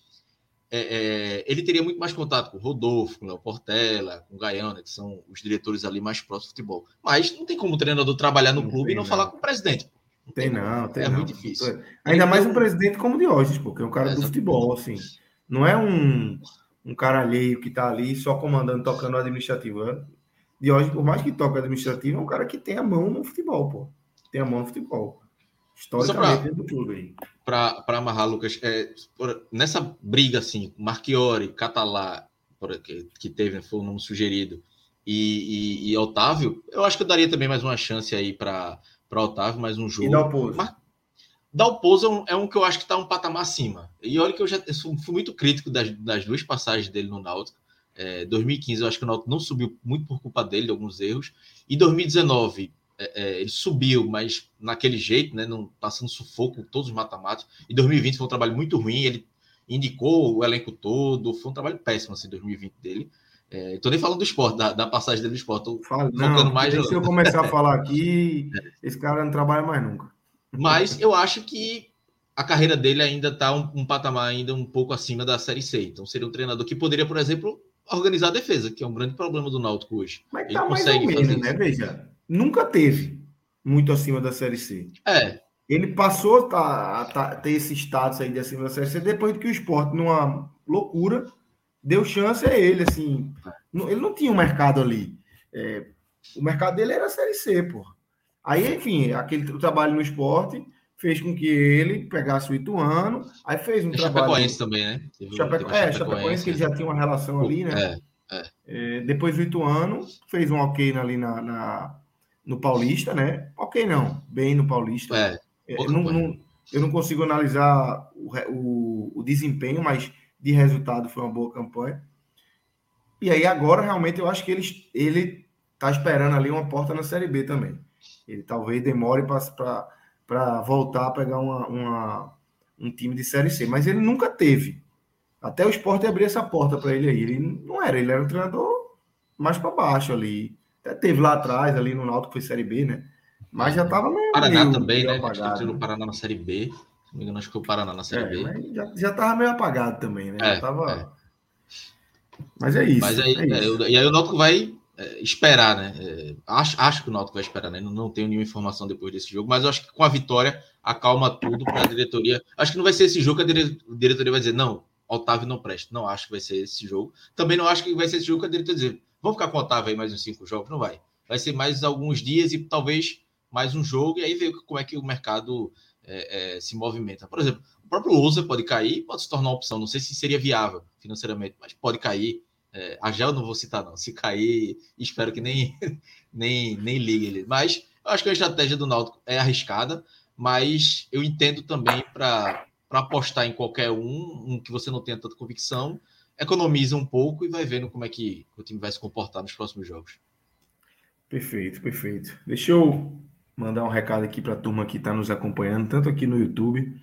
é, é, ele teria muito mais contato com o Rodolfo, com o Léo Portela, com o Gaiana, que são os diretores ali mais próximos do futebol. Mas não tem como o treinador trabalhar no não clube e não, não, falar com o presidente. Não tem, não, tem É não. muito difícil. Ainda mais um presidente como o Diógenes, porque é um cara do futebol, assim. Não é um, um cara alheio que está ali só comandando, tocando o administrativo. É, Diógenes, por mais que toque administrativo, é um cara que tem a mão no futebol, pô. Tem a mão no futebol. Historicamente dentro do clube aí para amarrar, Lucas, é, por, nessa briga assim, Marchiori, Catalá, que, que teve, foi o nome sugerido, e, e, e, Otávio, eu acho que eu daria também mais uma chance aí para Otávio, mais um jogo. E Dalpozo. Dalpozo é um, é um que eu acho que está um patamar acima. E olha que eu já eu fui muito crítico das, das duas passagens dele no Náutico. É, 2015 eu acho que o Náutico não subiu muito por culpa dele, de alguns erros. E 2019 é, é, ele subiu, mas naquele jeito, né, não passando sufoco todos os mata-matas. E 2020 foi um trabalho muito ruim, ele indicou o elenco todo, foi um trabalho péssimo assim 2020 dele. É, tô nem falando do esporte, da, da passagem dele do esporte, tô Fala, focando não, mais. Se eu começar a falar aqui, esse cara não trabalha mais nunca. Mas eu acho que a carreira dele ainda está um, um, patamar ainda um pouco acima da Série C. Então seria um treinador que poderia, por exemplo, organizar a defesa, que é um grande problema do Náutico hoje. Mas Ele tá consegue mais ou menos, né? Veja, nunca teve muito acima da Série C. É. Ele passou a, a, ter esse status aí de acima da Série C depois que o esporte, numa loucura, deu chance a ele, assim. Ele não tinha um mercado ali. É, o mercado dele era a Série C, pô. Aí, enfim, aquele o trabalho no esporte fez com que ele pegasse o Ituano, aí fez um trabalho... Chapecoense também, né? Teve, Chapeco... teve é, Chapecoense, que ele já tinha uma relação ali, né? É, é. É, depois o Ituano fez um ok ali na, na no Paulista, né? Ok, não, bem no Paulista. É, é não, não, eu não consigo analisar o, o, o, desempenho, mas de resultado foi uma boa campanha. E aí agora realmente eu acho que ele ele está esperando ali uma porta na Série B também. Ele talvez demore para voltar a pegar uma, uma, um time de Série C, mas ele nunca teve. Até o esporte abrir essa porta para ele aí. Ele não era, ele era um treinador mais para baixo ali. Até teve lá atrás, ali no Náutico, foi Série B, né? Mas já estava meio. Paraná meio, também, meio né? Apagado, acho que o Paraná na Série B. Se não me engano, acho que foi o Paraná na Série é, B. já, já tava meio apagado também, né? É, já tava... É. Mas é isso. Mas aí, é isso. e aí o Náutico vai é, esperar, né? É, acho, acho que o Náutico vai esperar, né? Não, não tenho nenhuma informação depois desse jogo, mas eu acho que com a vitória acalma tudo para a diretoria. Acho que não vai ser esse jogo que a diretoria vai dizer, não, Otávio não presta. Não acho que vai ser esse jogo. Também não acho que vai ser esse jogo que a diretoria dizer, vamos ficar Otávio aí mais uns cinco jogos. Não vai vai ser mais alguns dias e talvez mais um jogo, e aí ver como é que o mercado é, é, se movimenta. Por exemplo, o próprio Lousa pode cair, pode se tornar uma opção. Não sei se seria viável financeiramente, mas pode cair. É, a Gel não vou citar, não. Se cair, espero que nem, nem, nem ligue ele. Mas eu acho que a estratégia do Náutico é arriscada, mas eu entendo também para apostar em qualquer um, um que você não tenha tanta convicção, economiza um pouco e vai vendo como é que o time vai se comportar nos próximos jogos. Perfeito, perfeito. Deixa eu mandar um recado aqui para a turma que está nos acompanhando, tanto aqui no YouTube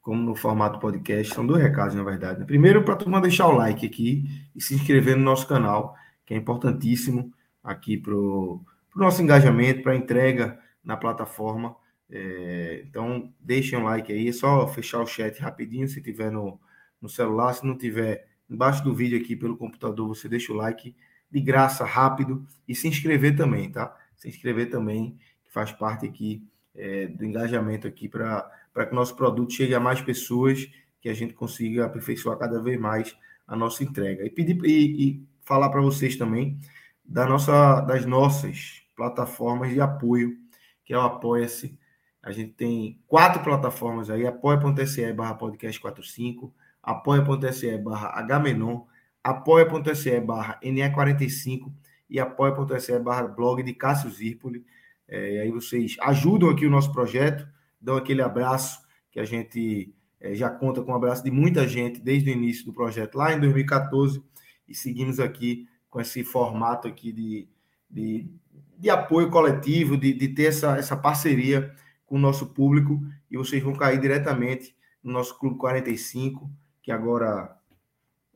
como no formato podcast. São dois recados, na verdade. Primeiro, para a turma deixar o like aqui e se inscrever no nosso canal, que é importantíssimo aqui para o nosso engajamento, para a entrega na plataforma. É, então, deixem um like aí. É só fechar o chat rapidinho se tiver no, no celular. Se não tiver, embaixo do vídeo aqui pelo computador, você deixa o like de graça, rápido, e se inscrever também, tá? Se inscrever também, que faz parte aqui é, do engajamento aqui para que o nosso produto chegue a mais pessoas, que a gente consiga aperfeiçoar cada vez mais a nossa entrega. E pedir e, e falar para vocês também da nossa, das nossas plataformas de apoio, que é o Apoia-se. A gente tem quatro plataformas aí, apoia.se barra podcast 45, apoia.se barra Hmenon, apoia.se barra NE45 e apoia.se barra blog de Cássio Zirpoli. É, aí vocês ajudam aqui o nosso projeto, dão aquele abraço que a gente é, já conta com o abraço de muita gente desde o início do projeto lá em 2014 e seguimos aqui com esse formato aqui de, de, de apoio coletivo, de, de ter essa, essa parceria com o nosso público e vocês vão cair diretamente no nosso Clube 45, que agora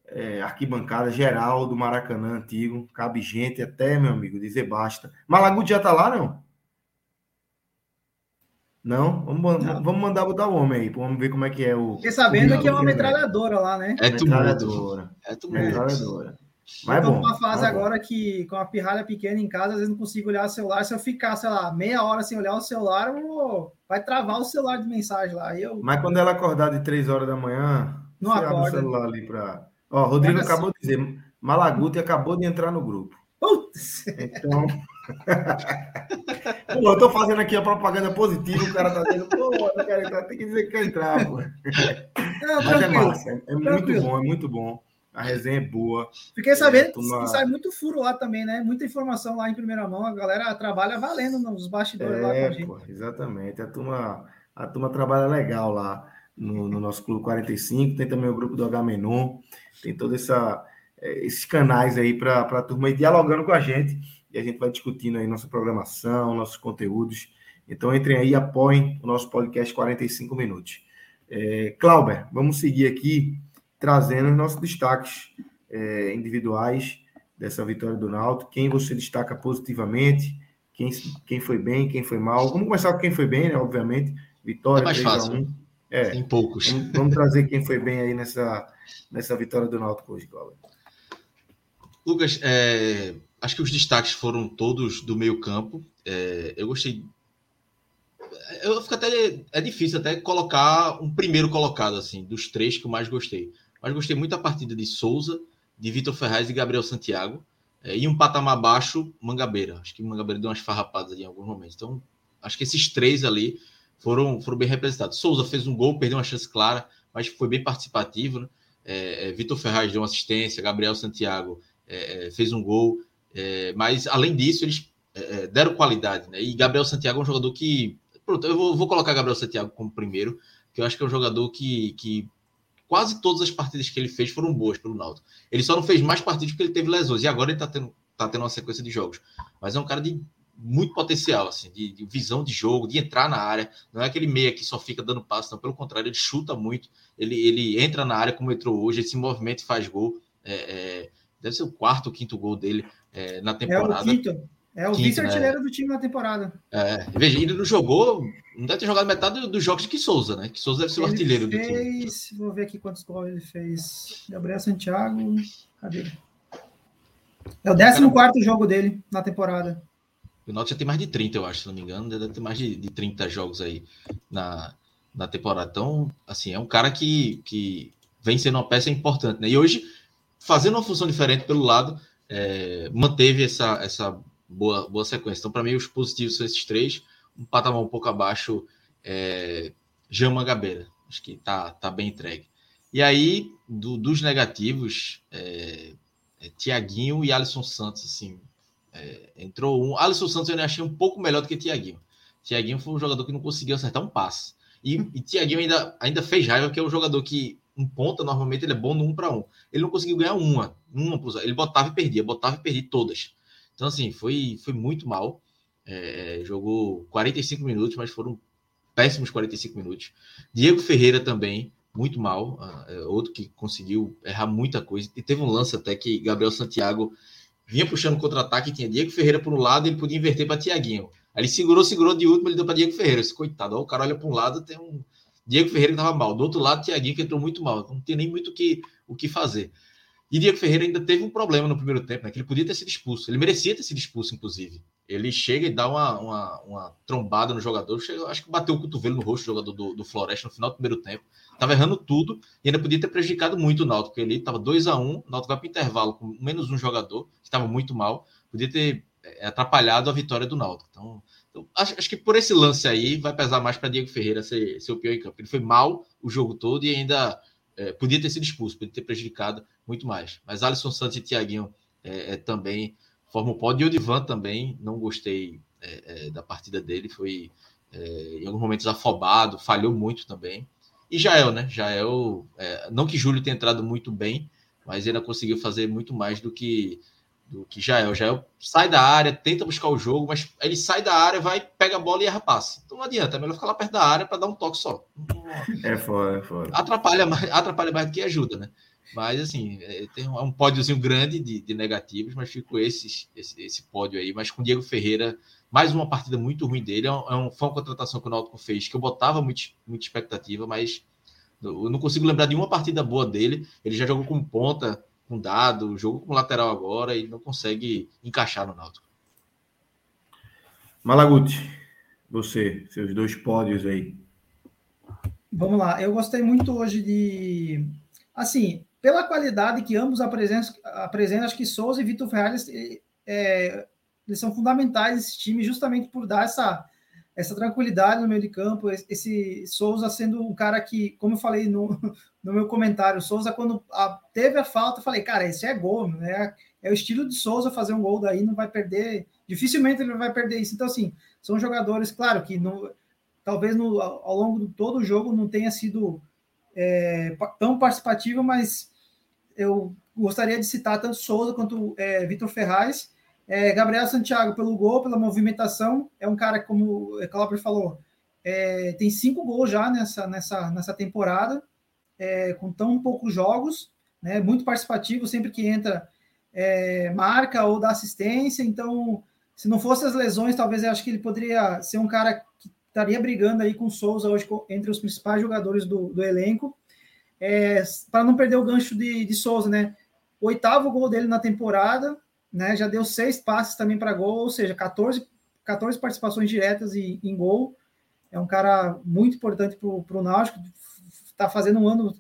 é arquibancada geral do Maracanã antigo, cabe gente até, meu amigo, dizer basta. Malaguti já tá lá, não? Não? Vamos, não. vamos mandar botar o homem aí, vamos ver como é que é o. Fiquei sabendo que é uma metralhadora lá, né? É tumulto. É tumulto. Metralhadora. Mas eu tô numa fase agora que, com a pirralha pequena em casa, às vezes não consigo olhar o celular. Se eu ficar, sei lá, meia hora sem olhar o celular, vou... vai travar o celular de mensagem lá. Eu... Mas quando ela acordar de três horas da manhã, não acorda. abre o celular ali para. Ó, Rodrigo Mas, acabou assim... de dizer, Malaguti acabou de entrar no grupo. Putz. Então. pô, eu tô fazendo aqui a propaganda positiva, o cara tá dizendo, pô, cara, tem que dizer que quer entrar, pô. Não, Mas é massa, é, é muito bom, é muito bom. A resenha é boa. Fiquei sabendo é, turma... que sai muito furo lá também, né? Muita informação lá em primeira mão. A galera trabalha valendo nos bastidores é, lá com a gente. Pô, exatamente. A turma, a turma trabalha legal lá no, no, nosso Clube 45. Tem também o grupo do H-Menon. Tem todos é, esses canais aí para a turma ir dialogando com a gente. E a gente vai discutindo aí nossa programação, nossos conteúdos. Então entrem aí e apoiem o nosso podcast 45 minutos. É, Clauber, vamos seguir aqui trazendo os nossos destaques é, individuais dessa vitória do Náutico. Quem você destaca positivamente, quem, quem foi bem, quem foi mal. Vamos começar com quem foi bem, né? Obviamente. Vitória é mais fácil. É, Tem poucos. Vamos, vamos, trazer quem foi bem aí nessa, nessa vitória do Náutico hoje, Cláudio. Lucas, é, acho que os destaques foram todos do meio campo. É, eu gostei eu fico até é difícil até colocar um primeiro colocado assim dos três que eu mais gostei mas gostei muito da partida de Souza, de Vitor Ferraz e Gabriel Santiago. É, e um patamar baixo, Mangabeira. Acho que Mangabeira deu umas farrapadas ali em alguns momentos. Então, acho que esses três ali foram, foram bem representados. Souza fez um gol, perdeu uma chance clara, mas foi bem participativo. Né? É, é, Vitor Ferraz deu uma assistência, Gabriel Santiago é, é fez um gol. É, mas, além disso, eles deram qualidade. Né? E Gabriel Santiago é um jogador que. Pronto, eu vou, vou colocar Gabriel Santiago como primeiro, que eu acho que é um jogador que, que quase todas as partidas que ele fez foram boas pelo Náutico. Ele só não fez mais partidas porque ele teve lesões. E agora ele está tendo, tá tendo uma sequência de jogos. Mas é um cara de muito potencial, assim, de, de, visão de jogo, de entrar na área. Não é aquele meia que só fica dando passo, não. Pelo contrário, ele chuta muito. Ele, ele entra na área como entrou hoje, ele se movimenta e faz gol. É, é, deve ser o quarto ou quinto gol dele é, na temporada. É o quinto. É o vice-artilheiro né? do time na temporada. É, veja, ele não jogou, não deve ter jogado metade dos jogos de que Souza, né? Que Souza deve ser o artilheiro fez, do time. Vou ver aqui quantos gols ele fez. Gabriel Santiago, cadê? É o 14 quarto jogo dele na temporada. O Náutico já tem mais de 30, eu acho, se não me engano. Deve ter mais de, de 30 jogos aí na, na temporada. Então, assim, é um cara que, que vem sendo uma peça importante, né? E hoje, fazendo uma função diferente pelo lado, é, manteve essa, essa boa, boa sequência. Então, para mim, os positivos são esses três. Um patamar um pouco abaixo, é, Jean Mangabeira. Acho que tá, tá bem entregue. E aí, do, dos negativos, é, é, Tiaguinho e Alisson Santos, assim, é, entrou um. Alisson Santos eu achei um pouco melhor do que Tiaguinho. Tiaguinho foi um jogador que não conseguiu acertar um passe. E, e Tiaguinho ainda, ainda fez raiva, que é um jogador que um ponta, normalmente ele é bom no um para um. Ele não conseguiu ganhar uma, uma ele botava e perdia, botava e perdia todas. Então, assim, foi, foi muito mal. É jogou 45 minutos, mas foram péssimos 45 minutos. Diego Ferreira também, muito mal. Ah, é outro que conseguiu errar muita coisa. E teve um lance até que Gabriel Santiago vinha puxando contra-ataque, tinha Diego Ferreira por um lado, ele podia inverter para Tiaguinho. Aí ele segurou, segurou de último, ele deu para Diego Ferreira. Esse coitado, ó, o cara olha para um lado, tem um Diego Ferreira que estava mal. Do outro lado, Tiaguinho que entrou muito mal. Não tem nem muito que, o que fazer. E Diego Ferreira ainda teve um problema no primeiro tempo, né? Que ele podia ter sido expulso. Ele merecia ter sido expulso, inclusive. Ele chega e dá uma, uma, uma trombada no jogador. Chega, acho que bateu o cotovelo no rosto do jogador do, do Floresta no final do primeiro tempo. Tava errando tudo e ainda podia ter prejudicado muito o Náutico. Ele tava 2 a 1 um, o Náutico vai para intervalo com menos um jogador, que estava muito mal. Podia ter é, atrapalhado a vitória do Náutico. Então, então acho, acho, que por esse lance aí vai pesar mais para Diego Ferreira ser, ser o pior em campo. Ele foi mal o jogo todo e ainda é, podia ter sido expulso, podia ter prejudicado muito mais. Mas Alisson Santos e Tiaguinho é, é, também formam o pódio. E o Divan também, não gostei é, é, da partida dele, foi em alguns momentos afobado, falhou muito também. E Jael, né? Jael, não que Júlio tenha entrado muito bem, mas ele conseguiu fazer muito mais do que do que Jael. Jael sai da área, tenta buscar o jogo, mas ele sai da área, vai, pega a bola e erra passe. Então não adianta, é melhor ficar lá perto da área para dar um toque só. É foda, é foda. Atrapalha mais, atrapalha mais do que ajuda, né? Mas assim, é, tem um, é um pódiozinho grande de, de negativos, mas fico esse, esse, esse pódio aí. Mas com Diego Ferreira, mais uma partida muito ruim dele. É um, é um, foi uma contratação que o Náutico fez, que eu botava muito, muita expectativa, mas eu não consigo lembrar de uma partida boa dele. Ele já jogou com ponta, com dado, jogou com lateral agora e não consegue encaixar no Náutico. Malaguti, você, seus dois pódios aí. Vamos lá, eu gostei muito hoje de. Assim, pela qualidade que ambos apresentam, apresentam acho que Souza e Vitor Ferraz é, eles são fundamentais esse time, justamente por dar essa, essa tranquilidade no meio de campo. Esse Souza sendo um cara que, como eu falei no, no meu comentário, Souza, quando a, teve a falta, eu falei, cara, esse é gol, né? É o estilo de Souza fazer um gol daí, não vai perder, dificilmente ele vai perder isso. Então, assim, são jogadores, claro, que no, talvez no, ao longo de todo o jogo não tenha sido é, tão participativo, mas eu gostaria de citar tanto Souza quanto é, Vitor Ferraz. É, Gabriel Santiago pelo gol, pela movimentação, é um cara, como o Cláudio falou, é, tem cinco gols já nessa, nessa, nessa temporada, é, com tão poucos jogos, né, muito participativo, sempre que entra, é, marca ou dá assistência. Então, se não fosse as lesões, talvez eu acho que ele poderia ser um cara que estaria brigando aí com o Souza hoje entre os principais jogadores do, do elenco. É, para não perder o gancho de, de Souza, né? Oitavo gol dele na temporada, né? Já deu seis passes também para gol, ou seja, 14, 14 participações diretas em, em gol. É um cara muito importante para o Náutico. Está fazendo um ano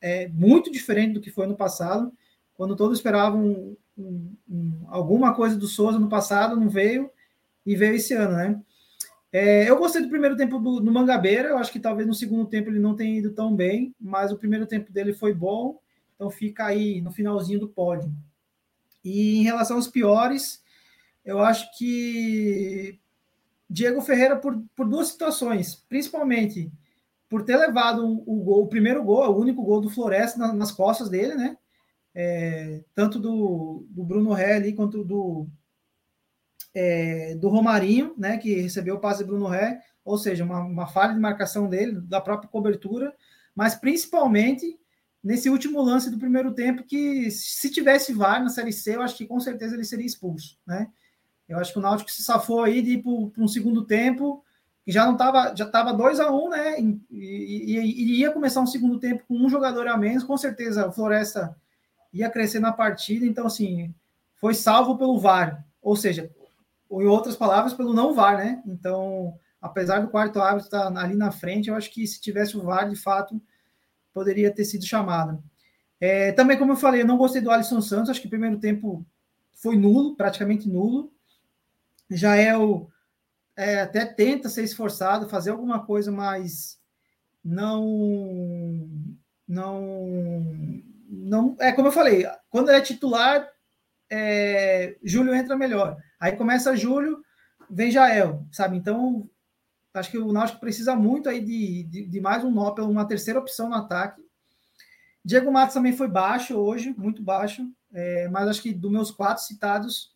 é, muito diferente do que foi no passado. Quando todos esperavam um, um, alguma coisa do Souza no passado, não veio, e veio esse ano, né? É, eu gostei do primeiro tempo do, do Mangabeira, eu acho que talvez no segundo tempo ele não tenha ido tão bem, mas o primeiro tempo dele foi bom, então fica aí no finalzinho do pódio. E em relação aos piores, eu acho que Diego Ferreira por, por duas situações, principalmente por ter levado o, gol, o primeiro gol, o único gol do Floresta na, nas costas dele, né? É, tanto do, do Bruno Ré ali quanto do, é, do Romarinho, né? Que recebeu o passe do Bruno Ré, ou seja, uma, uma falha de marcação dele, da própria cobertura, mas principalmente nesse último lance do primeiro tempo, que se tivesse VAR na Série C, eu acho que com certeza ele seria expulso, né? Eu acho que o Náutico se safou aí de ir para um segundo tempo, que já não estava, já estava 2 a 1 um, né? E, e, e, ia começar um segundo tempo com um jogador a menos, com certeza o Floresta ia crescer na partida, então assim, foi salvo pelo VAR, ou seja, ou em outras palavras, pelo não VAR, né? Então, apesar do quarto árbitro estar ali na frente, eu acho que se tivesse o VAR, de fato, poderia ter sido chamado. É, também, como eu falei, eu não gostei do Alisson Santos, acho que o primeiro tempo foi nulo, praticamente nulo. Já é é, até tenta ser esforçado, fazer alguma coisa, mas não não não é como eu falei, quando ele é titular, é, Júlio entra melhor. Aí começa Júlio, vem Jael, sabe? Então Acho que o Náutico precisa muito aí de, de, de mais um nó pela uma terceira opção no ataque. Diego Matos também foi baixo hoje, muito baixo, é, mas acho que dos meus quatro citados,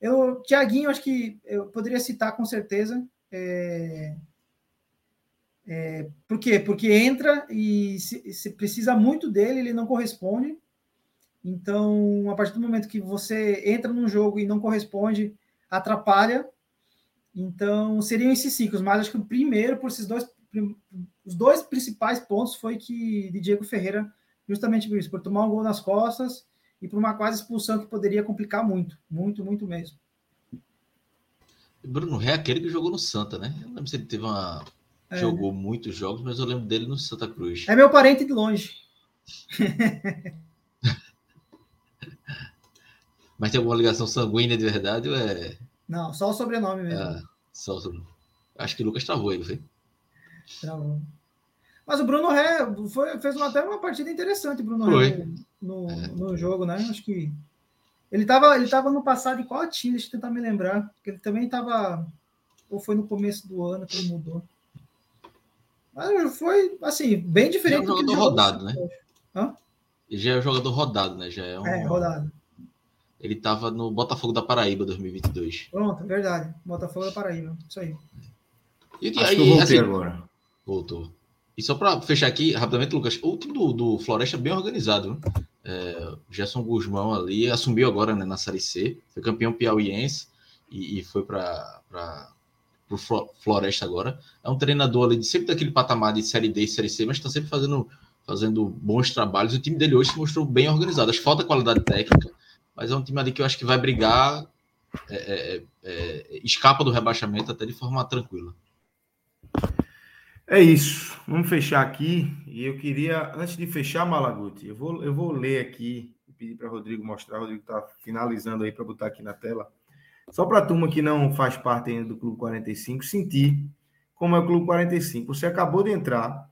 eu, Tiaguinho, acho que eu poderia citar com certeza. É, é, por quê? Porque entra e se, se, precisa muito dele, ele não corresponde. Então, a partir do momento que você entra num jogo e não corresponde, atrapalha. Então, seriam esses ciclos, mas acho que o primeiro, por esses dois, os dois principais pontos foi que de Diego Ferreira, justamente por isso, por tomar um gol nas costas e por uma quase expulsão que poderia complicar muito, muito, muito mesmo. Bruno Ré é aquele que jogou no Santa, né? Eu não lembro se ele teve uma. É. Jogou muitos jogos, mas eu lembro dele no Santa Cruz. É meu parente de longe. mas tem alguma ligação sanguínea de verdade ou é. Não, só o sobrenome mesmo. Ah, só o sobrenome. Acho que o Lucas travou ele, foi? Travou. Mas o Bruno Ré foi, fez uma, até uma partida interessante, Bruno Ré, no, no jogo, né? Acho que ele estava ele tava no passado em qual time? Deixa eu tentar me lembrar. Porque ele também estava. Ou foi no começo do ano que ele mudou. Mas foi, assim, bem diferente. Já é um jogador rodado, né? Hã? Já é um jogador rodado, né? Já é, um... é rodado. Ele estava no Botafogo da Paraíba 2022. Pronto, verdade. Botafogo da Paraíba. Isso aí. E, Acho aí, que eu voltei assim, agora. Voltou. E só para fechar aqui, rapidamente, Lucas, o time do, do Floresta é bem organizado. Né? É, Gerson Guzmão ali assumiu agora né, na Série C, foi campeão piauiense e, e foi para o Floresta agora. É um treinador ali de sempre daquele patamar de Série D e Série C, mas está sempre fazendo, fazendo bons trabalhos. O time dele hoje se mostrou bem organizado. Acho que falta qualidade técnica, mas é um time ali que eu acho que vai brigar, é, é, é escapa do rebaixamento até de forma tranquila. É isso. Vamos fechar aqui. E eu queria, antes de fechar, Malaguti, eu vou, eu vou ler aqui e pedir para Rodrigo mostrar. O Rodrigo está finalizando aí para botar aqui na tela. Só para a turma que não faz parte ainda do Clube 45 sentir como é o Clube 45. Você acabou de entrar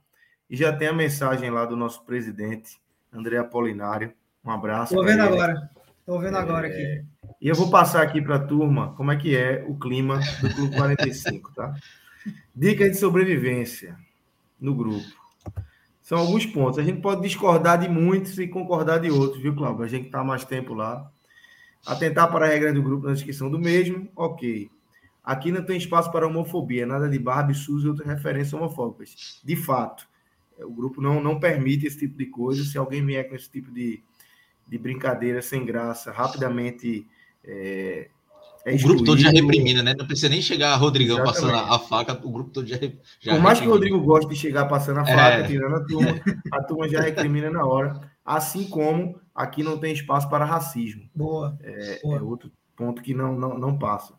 e já tem a mensagem lá do nosso presidente, André Apolinário. Um abraço. Estou vendo ele. agora. Estou vendo é... agora aqui. E eu vou passar aqui para a turma como é que é o clima do Clube 45, tá? Dicas de sobrevivência no grupo. São alguns pontos. A gente pode discordar de muitos e concordar de outros, viu, Cláudio? A gente está mais tempo lá. Atentar para a regra do grupo na descrição do mesmo, ok. Aqui não tem espaço para homofobia, nada de Barbie, SUS e outras referências homofóbicas. De fato, o grupo não, não permite esse tipo de coisa. Se alguém vier com esse tipo de, de brincadeira sem graça, rapidamente é, é o grupo todo já reprimina, né? Não precisa nem chegar Rodrigão Exatamente. passando a, faca, o grupo todo já, já Por mais que o Rodrigo goste de chegar passando a faca, é. tirando a turma, a turma já recrimina na hora. Assim como aqui não tem espaço para racismo. Boa. É, Boa. é outro ponto que não, não, não passa.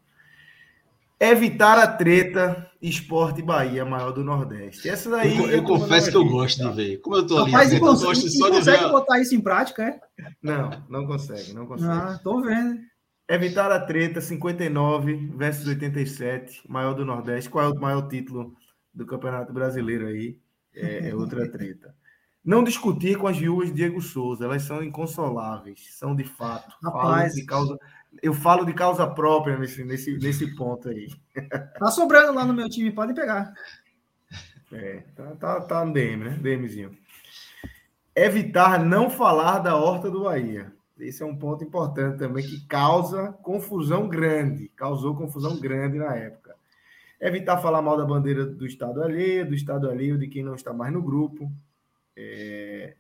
Evitar a treta Esporte Bahia maior do Nordeste. Essa daí. Eu, eu confesso que eu gosto de ver. Como eu tô ali, Rapaz, eu gosto só de ver. consegue botar isso em prática, é? Não, não consegue, não consegue. Ah, tô vendo. Evitar a treta, 59 versus 87, maior do Nordeste. Qual é o maior título do Campeonato Brasileiro aí? É, é outra treta. Não discutir com as viúvas de Diego Souza, elas são inconsoláveis, são de fato. Rapaz. de causa, eu falo de causa própria nesse, nesse, nesse ponto aí. Tá sobrando lá no meu time, pode pegar. É, tá, tá, tá no DM, né? DMzinho. Evitar não falar da horta do Bahia. Esse é um ponto importante também que causa confusão grande, causou confusão grande na época. Evitar falar mal da bandeira do Estado alheio, do Estado alheio de quem não está mais no grupo. É...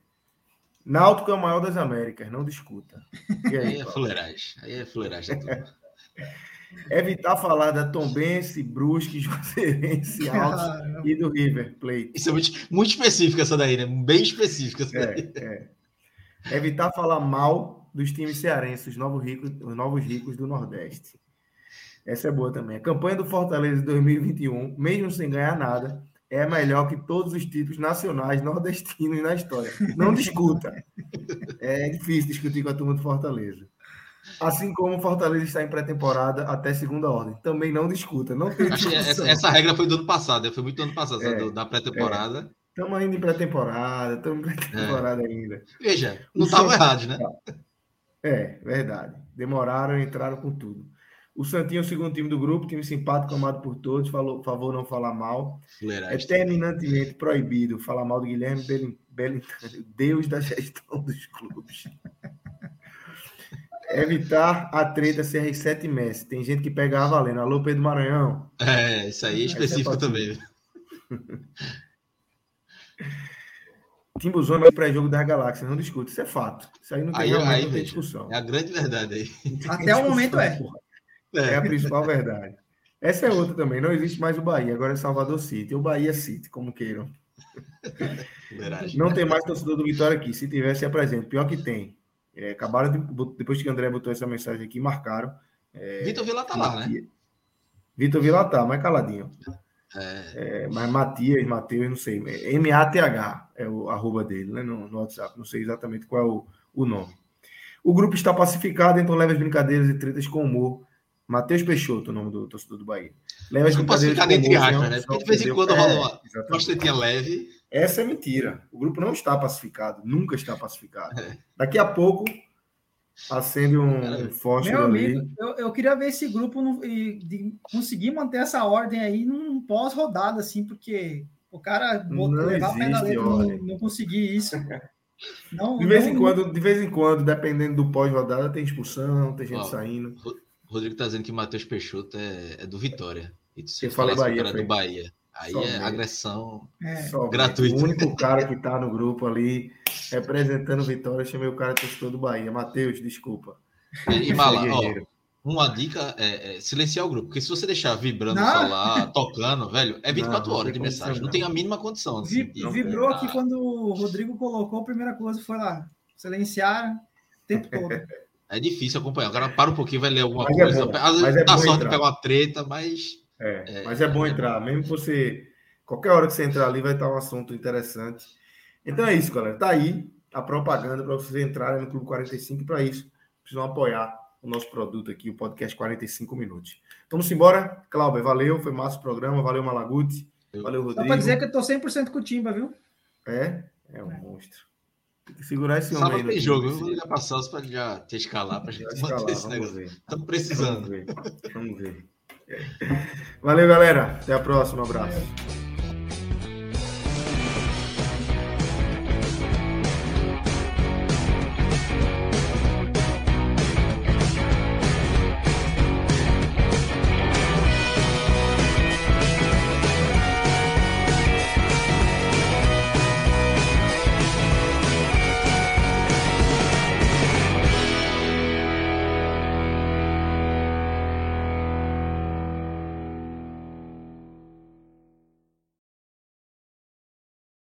Náutico é o maior das Américas, não discuta. Aí, aí, é fuleiragem, aí é fuleiragem Evitar falar da Tombense, Brusque, Juazeirense, Altos e do River Plate. Isso é muito, muito específico essa daí, né? Bem específico essa daí. É, é. Evitar falar mal dos times cearenses, os novos ricos, os novos ricos do Nordeste. Essa é boa também. A campanha do Fortaleza de 2021, mesmo sem ganhar nada, é melhor que todos os títulos nacionais nordestinos na história. Não discuta. É difícil discutir com a turma do Fortaleza. Assim como o Fortaleza está em pré-temporada até segunda ordem. Também não discuta. Não tem essa, essa, regra foi do ano passado, foi muito do ano passado, é, da pré-temporada. Estamos é. ainda em pré-temporada, estamos em pré-temporada é. ainda. Veja, não estava errado, né? É, verdade. Demoraram e entraram com tudo. O Santinho é o segundo time do grupo, time simpático, amado por todos. Falou, favor não falar mal. É terminantemente proibido falar mal do Guilherme Belintani, Deus da gestão dos clubes. Evitar a treta CR7 Messi. Tem gente que pega a valendo. Alô, Pedro Maranhão. É, isso aí é específico é também. Timbuzona é pré-jogo das galáxias, não discute, isso é fato. Isso aí não tem, aí, aí, não tem discussão. É a grande verdade aí. Até o momento é. É. É a principal verdade. Essa é outra também, não existe mais o Bahia, agora é Salvador City, o Bahia City, como queiram. Verdade. Não tem mais torcedor do Vitória aqui, se tivesse, apresente. Pior que tem. É, acabaram de, depois que o André botou essa mensagem aqui, marcaram. É, Vitor Vila tá lá, né? Vitor Vila tá, mais caladinho. É. É, mas Matias, Matheus, não sei. M-A-T-H é o arroba dele, né? No, no, WhatsApp. Não sei exatamente qual é o, o nome. O grupo está pacificado, então leva as brincadeiras e tretas com humor. Matheus Peixoto, o nome do torcedor do Bahia. Leva as brincadeiras com. Entre aspas, né? Porque de vez em quando rola uma, tretinha leve. Essa é mentira. O grupo não está pacificado, nunca está pacificado. É. Daqui a pouco acende um fósforo Meu amigo, ali. Eu, eu queria ver esse grupo no, e de conseguir manter essa ordem aí num pós-rodada, assim, porque o cara botou, levar a pedaleta não, não conseguir isso. Não, de, vez não, em quando, de vez em quando, dependendo do pós-rodada, tem expulsão, tem gente ó, saindo. Rodrigo tá dizendo que Matheus Peixoto é, é do Vitória. E você fala Bahia, do Bahia. Aí Só é mesmo. agressão é. gratuita. O único cara que tá no grupo ali representando Vitória, chamei o cara torcedor do Bahia. Matheus, desculpa. E, e Mala, ó, uma dica é, é, silenciar o grupo, porque se você deixar vibrando o celular, tocando, velho, é 24 não, horas de mensagem, não. não tem a mínima condição. Assim, Vi, vibrou aqui quando o Rodrigo colocou, a primeira coisa foi lá, silenciar o tempo todo. É difícil acompanhar. Agora para um pouquinho, vai ler alguma mas é coisa. É Às vezes é dá sorte de pegar uma treta, mas. É, é, mas é bom entrar. Mesmo que você. Qualquer hora que você entrar ali, vai estar um assunto interessante. Então é isso, galera. Tá aí a propaganda para vocês entrarem no Clube 45 para isso. Precisam apoiar o nosso produto aqui, o podcast 45 minutos. Vamos embora. Cláudio, valeu. Foi massa o programa. Valeu, Malaguti. Valeu, Rodrigo. Só para dizer que eu tô 100% com o Timba, viu? É? É um monstro. Tem que segurar esse homem Sábado tem jogo. Eu vou ligar para Celso para já te escalar, para a gente escalar, manter esse negócio. Estamos precisando. Vamos ver. Vamos ver. Valeu, galera. Até a próxima. Um abraço.